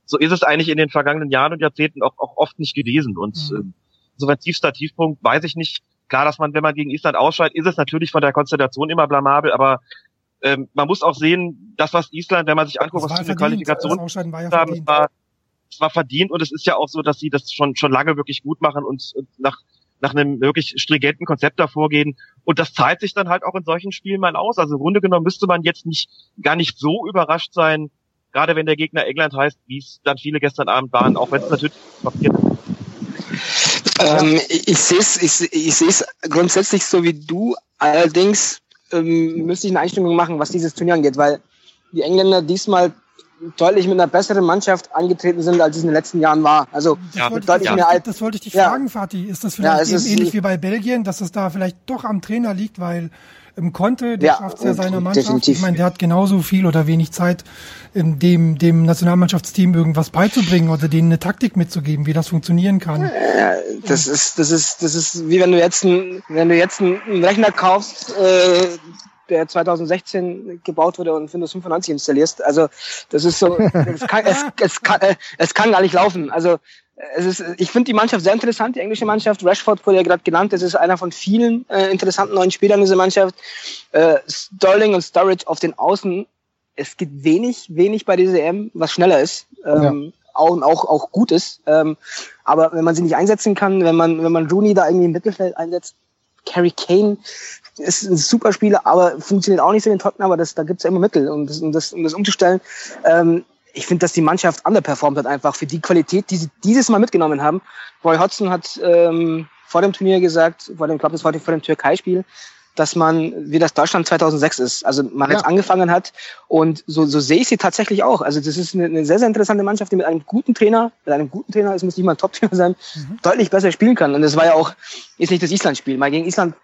so ist es eigentlich in den vergangenen Jahren und Jahrzehnten auch, auch oft nicht gewesen. Und mhm. So ein tiefster Tiefpunkt weiß ich nicht. Klar, dass man, wenn man gegen Island ausscheidet, ist es natürlich von der Konstellation immer blamabel, aber ähm, man muss auch sehen, das was Island, wenn man sich anguckt, was für eine Qualifikation war, ja haben, war, es war verdient und es ist ja auch so, dass sie das schon schon lange wirklich gut machen und, und nach nach einem wirklich stringenten Konzept davor gehen. Und das zahlt sich dann halt auch in solchen Spielen mal aus. Also im Grunde genommen müsste man jetzt nicht gar nicht so überrascht sein, gerade wenn der Gegner England heißt, wie es dann viele gestern Abend waren, auch wenn es natürlich passiert ähm, (laughs) ich sehe es ich, ich seh's grundsätzlich so wie du. Allerdings ähm, müsste ich eine Einstellung machen, was dieses Turnier angeht, weil die Engländer diesmal deutlich mit einer besseren Mannschaft angetreten sind, als es in den letzten Jahren war. Also das wollte deutlich ich, mehr alt. Das wollte ich dich ja. fragen, Fatih. Ist das vielleicht ja, ist ähnlich wie bei Belgien, dass es da vielleicht doch am Trainer liegt, weil im Conte, der ja, schafft es ja seiner Mannschaft. Definitiv. Ich meine, der hat genauso viel oder wenig Zeit, dem, dem Nationalmannschaftsteam irgendwas beizubringen oder denen eine Taktik mitzugeben, wie das funktionieren kann. Ja, das ist, das ist, das ist wie wenn du jetzt ein, wenn du jetzt einen Rechner kaufst, äh, der 2016 gebaut wurde und Windows 95 installierst. Also das ist so, es kann, es, es, kann, äh, es kann gar nicht laufen. Also es ist, ich finde die Mannschaft sehr interessant, die englische Mannschaft. Rashford wurde ja gerade genannt. Das ist einer von vielen äh, interessanten neuen Spielern dieser Mannschaft. Äh, Sterling und Sturridge auf den Außen. Es gibt wenig, wenig bei dieser EM, was schneller ist. Ähm, ja. Auch, auch, auch gut ist. Ähm, aber wenn man sie nicht einsetzen kann, wenn man, wenn man Rooney da irgendwie im Mittelfeld einsetzt, Carrie Kane ist ein super Spieler, aber funktioniert auch nicht so in den Tottenham, aber das, da gibt's ja immer Mittel, um das, um das, um das umzustellen. Ähm, ich finde, dass die Mannschaft underperformt hat einfach für die Qualität, die sie dieses Mal mitgenommen haben. Roy Hodgson hat ähm, vor dem Turnier gesagt, vor dem, ich glaube, das war vor dem Türkei-Spiel, dass man, wie das Deutschland 2006 ist, also man ja. jetzt angefangen hat und so, so sehe ich sie tatsächlich auch. Also das ist eine, eine, sehr, sehr interessante Mannschaft, die mit einem guten Trainer, mit einem guten Trainer, es muss nicht mal ein Top-Trainer sein, mhm. deutlich besser spielen kann. Und das war ja auch, ist nicht das Island-Spiel. Mal gegen Island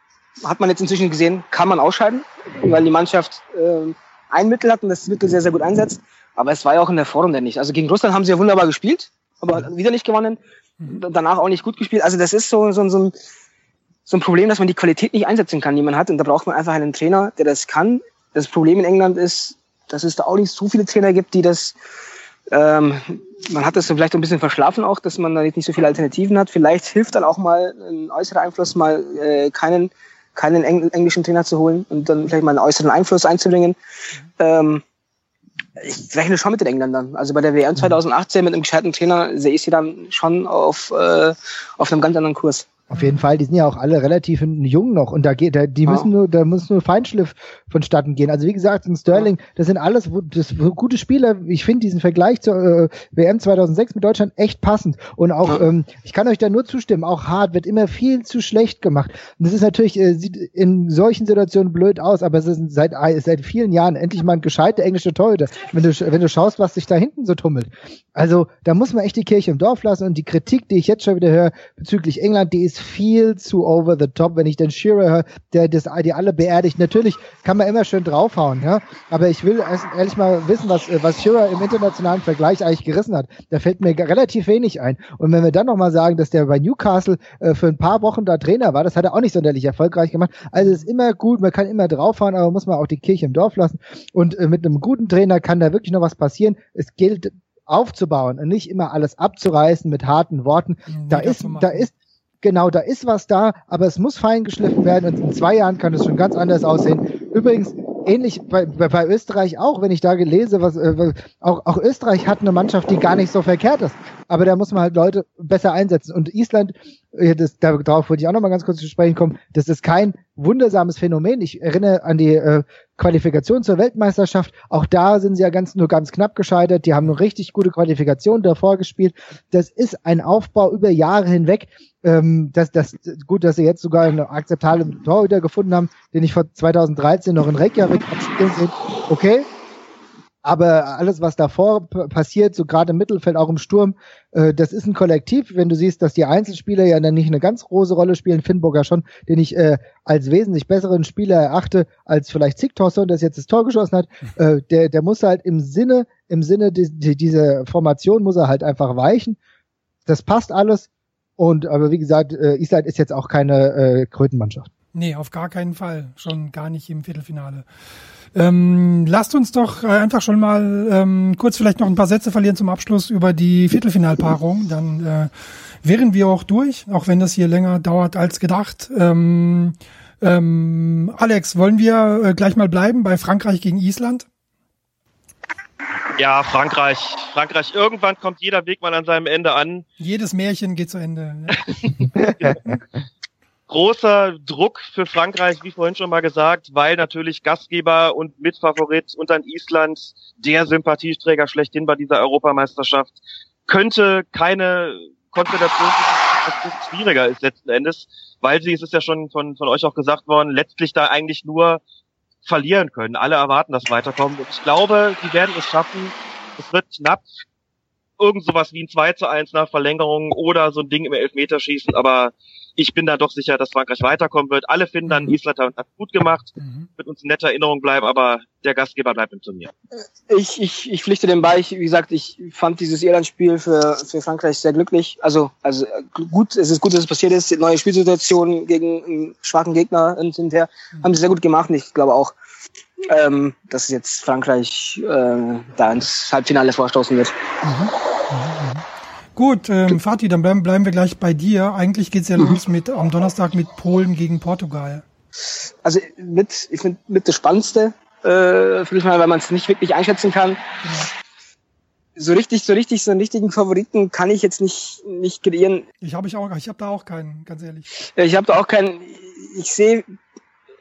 hat man jetzt inzwischen gesehen, kann man ausscheiden, weil die Mannschaft äh, ein Mittel hat und das Mittel sehr, sehr gut einsetzt. Aber es war ja auch in der Vorrunde nicht. Also gegen Russland haben sie ja wunderbar gespielt, aber wieder nicht gewonnen. Mhm. Danach auch nicht gut gespielt. Also das ist so, so, so, ein, so ein Problem, dass man die Qualität nicht einsetzen kann, die man hat. Und da braucht man einfach einen Trainer, der das kann. Das Problem in England ist, dass es da auch nicht so viele Trainer gibt, die das ähm, man hat das vielleicht ein bisschen verschlafen auch, dass man da nicht so viele Alternativen hat. Vielleicht hilft dann auch mal ein äußerer Einfluss, mal äh, keinen, keinen englischen Trainer zu holen und dann vielleicht mal einen äußeren Einfluss einzubringen. Ähm, ich rechne schon mit den Engländern. Also bei der WM 2018 mhm. mit einem gescheiten Trainer sehe ich sie dann schon auf, äh, auf einem ganz anderen Kurs. Auf jeden Fall, die sind ja auch alle relativ jung noch und da geht, da, die müssen nur, da muss nur Feinschliff vonstatten gehen. Also wie gesagt, ein Sterling, das sind alles das, gute Spieler. Ich finde diesen Vergleich zur äh, WM 2006 mit Deutschland echt passend und auch, ähm, ich kann euch da nur zustimmen. Auch Hart wird immer viel zu schlecht gemacht. Und das ist natürlich äh, sieht in solchen Situationen blöd aus, aber es ist seit seit vielen Jahren endlich mal ein gescheiter englischer Torhüter. Wenn du wenn du schaust, was sich da hinten so tummelt. Also da muss man echt die Kirche im Dorf lassen und die Kritik, die ich jetzt schon wieder höre bezüglich England, die ist viel zu over the top. Wenn ich den Shearer höre, der das, die alle beerdigt. Natürlich kann man immer schön draufhauen, ja. Aber ich will ehrlich mal wissen, was, was Shearer im internationalen Vergleich eigentlich gerissen hat. Da fällt mir relativ wenig ein. Und wenn wir dann nochmal sagen, dass der bei Newcastle äh, für ein paar Wochen da Trainer war, das hat er auch nicht sonderlich erfolgreich gemacht. Also es ist immer gut, man kann immer draufhauen, aber muss man auch die Kirche im Dorf lassen. Und äh, mit einem guten Trainer kann da wirklich noch was passieren. Es gilt aufzubauen und nicht immer alles abzureißen mit harten Worten. Mhm, da ist, da ist, genau, da ist was da, aber es muss fein geschliffen werden und in zwei Jahren kann es schon ganz anders aussehen. Übrigens, ähnlich bei, bei, bei Österreich auch, wenn ich da gelese, was äh, auch, auch Österreich hat eine Mannschaft, die gar nicht so verkehrt ist. Aber da muss man halt Leute besser einsetzen. Und Island, äh, das, darauf wollte ich auch noch mal ganz kurz zu sprechen kommen, das ist kein wundersames Phänomen. Ich erinnere an die äh, Qualifikation zur Weltmeisterschaft. Auch da sind sie ja ganz nur ganz knapp gescheitert. Die haben eine richtig gute Qualifikation davor gespielt. Das ist ein Aufbau über Jahre hinweg. Ähm, das, das, gut, dass sie jetzt sogar einen akzeptablen Torhüter gefunden haben, den ich vor 2013 noch in Reykjavik sehen. Okay, aber alles, was davor passiert, so gerade im Mittelfeld, auch im Sturm, äh, das ist ein Kollektiv. Wenn du siehst, dass die Einzelspieler ja dann nicht eine ganz große Rolle spielen, Finnburger schon, den ich äh, als wesentlich besseren Spieler erachte, als vielleicht Zicktorson, der jetzt das Tor geschossen hat, (laughs) äh, der, der muss halt im Sinne im Sinne, die, die, diese Formation muss er halt einfach weichen. Das passt alles. Und aber wie gesagt, äh, Island ist jetzt auch keine äh, Krötenmannschaft. Nee, auf gar keinen Fall. Schon gar nicht im Viertelfinale. Ähm, lasst uns doch äh, einfach schon mal ähm, kurz vielleicht noch ein paar Sätze verlieren zum Abschluss über die Viertelfinalpaarung. Dann äh, wären wir auch durch, auch wenn das hier länger dauert als gedacht. Ähm, ähm, Alex, wollen wir äh, gleich mal bleiben bei Frankreich gegen Island? Ja, Frankreich. Frankreich. Irgendwann kommt jeder Weg mal an seinem Ende an. Jedes Märchen geht zu Ende. Ja. (laughs) Großer Druck für Frankreich, wie vorhin schon mal gesagt, weil natürlich Gastgeber und Mitfavorit und dann Island der Sympathieträger schlechthin bei dieser Europameisterschaft könnte keine Konstellation, schwieriger ist letzten Endes, weil sie, es ist ja schon von, von euch auch gesagt worden, letztlich da eigentlich nur verlieren können. Alle erwarten das Weiterkommen. Und ich glaube, sie werden es schaffen. Es wird knapp. Irgend sowas wie ein 2 zu 1 nach Verlängerung oder so ein Ding im Elfmeterschießen, aber ich bin da doch sicher, dass Frankreich weiterkommen wird. Alle finden dann, mhm. Island hat gut gemacht, mhm. wird uns in netter Erinnerung bleiben, aber der Gastgeber bleibt im Turnier. Ich, ich, ich pflichte dem bei. Ich, wie gesagt, ich fand dieses Irland-Spiel für, für Frankreich sehr glücklich. Also, also gut, es ist gut, dass es passiert ist. Die neue Spielsituation gegen einen schwachen Gegner und hinterher mhm. haben sie sehr gut gemacht. Und ich glaube auch, ähm, dass jetzt Frankreich äh, da ins Halbfinale vorstoßen wird. Mhm. Mhm. Mhm. Gut, ähm, Fatih, dann bleiben, bleiben wir gleich bei dir. Eigentlich geht's ja los mit am Donnerstag mit Polen gegen Portugal. Also mit, ich finde mit das Spannendste, äh, mal, weil man es nicht wirklich einschätzen kann. Genau. So richtig, so richtig, so einen richtigen Favoriten kann ich jetzt nicht nicht kreieren. Ich habe ich auch, ich habe da auch keinen, ganz ehrlich. Ich habe da auch keinen. Ich sehe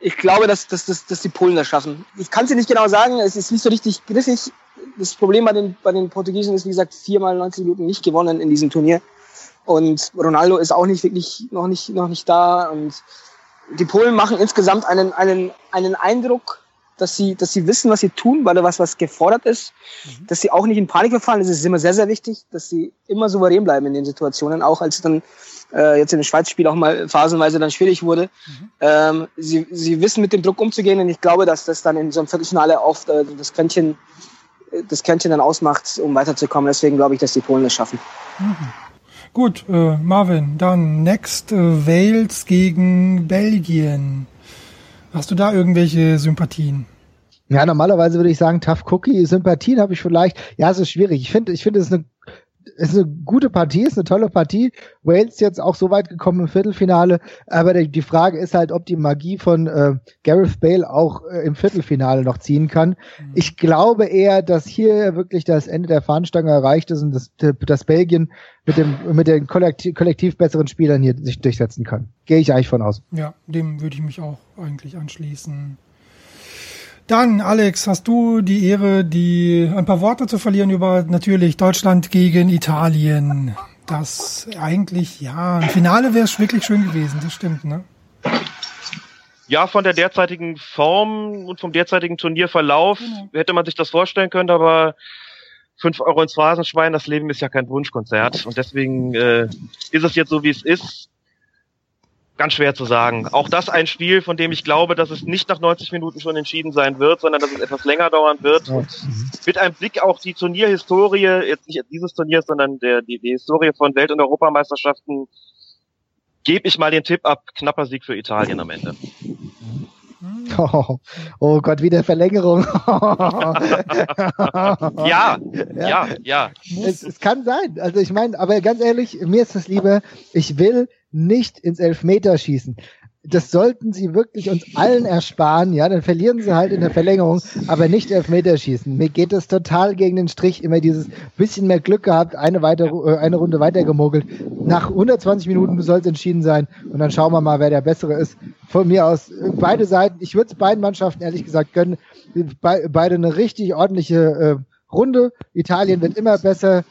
ich glaube, dass, dass, dass, dass die Polen das schaffen. Ich kann es dir nicht genau sagen, es ist nicht so richtig griffig das Problem bei den, bei den Portugiesen ist, wie gesagt, viermal 90 Minuten nicht gewonnen in diesem Turnier. Und Ronaldo ist auch nicht wirklich noch nicht, noch nicht da. Und die Polen machen insgesamt einen, einen, einen Eindruck, dass sie, dass sie wissen, was sie tun, weil da was, was gefordert ist, mhm. dass sie auch nicht in Panik verfallen. Das ist immer sehr, sehr wichtig, dass sie immer souverän bleiben in den Situationen, auch als dann äh, jetzt in dem Schweiz-Spiel auch mal phasenweise dann schwierig wurde. Mhm. Ähm, sie, sie wissen mit dem Druck umzugehen und ich glaube, dass das dann in so einem Viertelfinale oft äh, das Quäntchen das Quäntchen dann ausmacht, um weiterzukommen. Deswegen glaube ich, dass die Polen es schaffen. Mhm. Gut, äh, Marvin, dann next äh, Wales gegen Belgien. Hast du da irgendwelche Sympathien? Ja, normalerweise würde ich sagen, Tough Cookie. Sympathien habe ich vielleicht. Ja, es ist schwierig. Ich finde, ich finde es eine ist eine gute Partie, ist eine tolle Partie. Wales jetzt auch so weit gekommen im Viertelfinale, aber die Frage ist halt, ob die Magie von äh, Gareth Bale auch äh, im Viertelfinale noch ziehen kann. Mhm. Ich glaube eher, dass hier wirklich das Ende der Fahnenstange erreicht ist und dass, dass Belgien mit dem mit den kollektiv, kollektiv besseren Spielern hier sich durchsetzen kann. Gehe ich eigentlich von aus. Ja, dem würde ich mich auch eigentlich anschließen. Dann, Alex, hast du die Ehre, die ein paar Worte zu verlieren über natürlich Deutschland gegen Italien. Das eigentlich, ja, im Finale wäre es wirklich schön gewesen, das stimmt, ne? Ja, von der derzeitigen Form und vom derzeitigen Turnierverlauf genau. hätte man sich das vorstellen können, aber fünf Euro ins Phrasenschwein, das Leben ist ja kein Wunschkonzert. Und deswegen äh, ist es jetzt so, wie es ist ganz schwer zu sagen. Auch das ein Spiel, von dem ich glaube, dass es nicht nach 90 Minuten schon entschieden sein wird, sondern dass es etwas länger dauern wird. Und mit einem Blick auf die Turnierhistorie, jetzt nicht dieses Turnier, sondern der, die, die Historie von Welt- und Europameisterschaften, gebe ich mal den Tipp ab, knapper Sieg für Italien am Ende. Oh, (laughs) oh Gott, wieder Verlängerung. (laughs) ja, ja, ja. Es, es kann sein. Also ich meine, aber ganz ehrlich, mir ist das lieber, ich will nicht ins Elfmeterschießen. Das sollten sie wirklich uns allen ersparen, ja, dann verlieren sie halt in der Verlängerung, aber nicht Elfmeterschießen. Mir geht es total gegen den Strich, immer dieses bisschen mehr Glück gehabt, eine, weiter, äh, eine Runde weitergemogelt. Nach 120 Minuten soll es entschieden sein und dann schauen wir mal, wer der Bessere ist. Von mir aus, äh, beide Seiten, ich würde es beiden Mannschaften ehrlich gesagt gönnen, Be beide eine richtig ordentliche äh, Runde. Italien wird immer besser.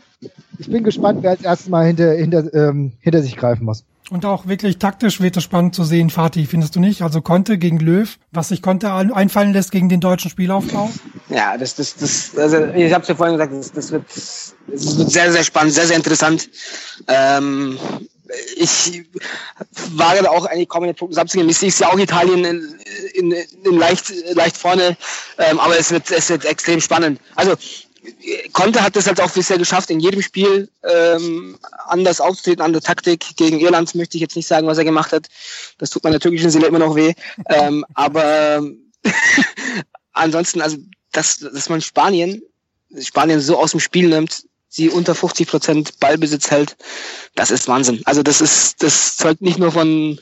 Ich bin gespannt, wer als erstes mal hinter, hinter, ähm, hinter sich greifen muss. Und auch wirklich taktisch wird es spannend zu sehen, Fatih, findest du nicht? Also Conte gegen Löw, was sich Conte einfallen lässt gegen den deutschen Spielaufbau? Ja, das, das, das, also ich habe es ja vorhin gesagt, das, das, wird, das wird sehr, sehr spannend, sehr, sehr interessant. Ähm, ich wage da auch eigentlich kaum in den Punkten abzugehen. Ich sehe auch Italien in, in, in leicht, leicht vorne, ähm, aber es wird, es wird extrem spannend. Also Conte hat es halt auch bisher geschafft, in jedem Spiel ähm, anders aufzutreten, andere Taktik. Gegen Irland möchte ich jetzt nicht sagen, was er gemacht hat. Das tut meiner türkischen Seele immer noch weh. ähm, (laughs) aber (laughs) ansonsten, also dass, dass man Spanien, Spanien so aus dem Spiel nimmt, sie unter 50 Prozent Ballbesitz hält, das ist Wahnsinn. Also das ist, das zeugt nicht nur von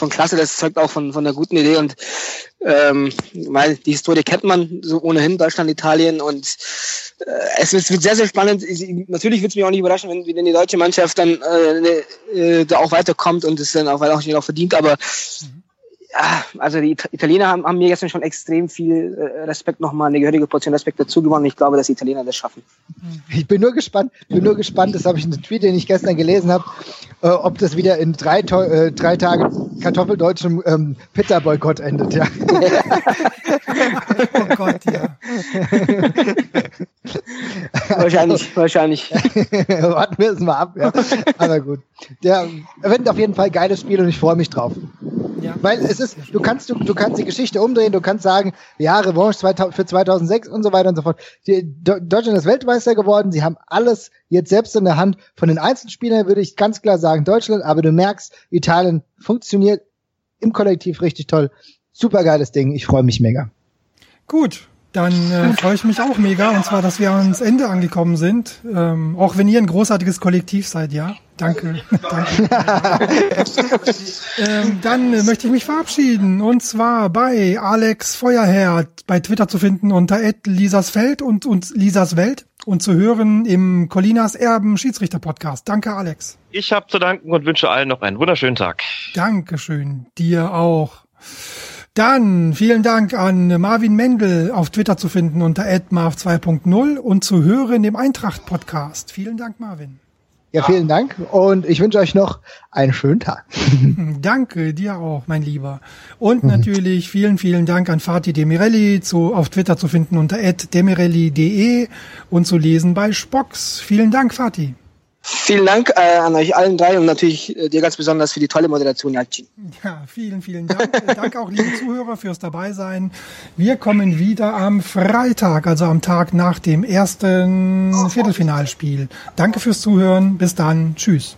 von Klasse, das zeugt auch von, von einer guten Idee und ähm, weil die Historie kennt man so ohnehin, Deutschland, Italien und äh, es, wird, sehr, sehr spannend. Natürlich wird es mich auch nicht überraschen, wenn, wenn die deutsche Mannschaft dann äh, äh, da auch weiterkommt und es dann auch, weil auch, auch verdient, aber mhm also die Italiener haben, haben mir gestern schon extrem viel äh, Respekt nochmal, eine gehörige Portion Respekt dazu gewonnen. Ich glaube, dass die Italiener das schaffen. Ich bin nur gespannt, bin nur gespannt, das habe ich in einem Tweet, den ich gestern gelesen habe, äh, ob das wieder in drei, äh, drei Tage kartoffeldeutschem ähm, Pizza-Boykott endet, ja. (laughs) oh Gott, ja. (laughs) wahrscheinlich, wahrscheinlich. (laughs) Warten wir es mal ab, ja. Aber gut. Der wird auf jeden Fall ein geiles Spiel und ich freue mich drauf. Ja. Weil es ist, du kannst, du, du kannst die Geschichte umdrehen, du kannst sagen, ja, Revanche für 2006 und so weiter und so fort. Die, Deutschland ist Weltmeister geworden, sie haben alles jetzt selbst in der Hand. Von den Einzelspielern würde ich ganz klar sagen Deutschland, aber du merkst, Italien funktioniert im Kollektiv richtig toll. Super geiles Ding, ich freue mich mega. Gut, dann äh, freue ich mich auch mega, und zwar, dass wir ans Ende angekommen sind. Ähm, auch wenn ihr ein großartiges Kollektiv seid, ja. Danke. (laughs) Danke. (laughs) ähm, dann äh, möchte ich mich verabschieden. Und zwar bei Alex Feuerherr bei Twitter zu finden unter Lisasfeld und, und Lisas Welt und zu hören im Colinas Erben Schiedsrichter Podcast. Danke, Alex. Ich habe zu danken und wünsche allen noch einen wunderschönen Tag. Dankeschön. Dir auch. Dann vielen Dank an Marvin Mendel auf Twitter zu finden unter @marv 2.0 und zu hören im Eintracht Podcast. Vielen Dank, Marvin. Ja, vielen Dank und ich wünsche euch noch einen schönen Tag. (laughs) (laughs) Danke, dir auch, mein Lieber. Und natürlich vielen, vielen Dank an Fatih Demirelli, zu, auf Twitter zu finden unter demirelli.de und zu lesen bei Spox. Vielen Dank, Fatih. Vielen Dank äh, an euch allen drei und natürlich äh, dir ganz besonders für die tolle Moderation, Jalcin. Ja, vielen, vielen Dank. Äh, danke auch, liebe Zuhörer, fürs Dabeisein. Wir kommen wieder am Freitag, also am Tag nach dem ersten Viertelfinalspiel. Danke fürs Zuhören. Bis dann. Tschüss.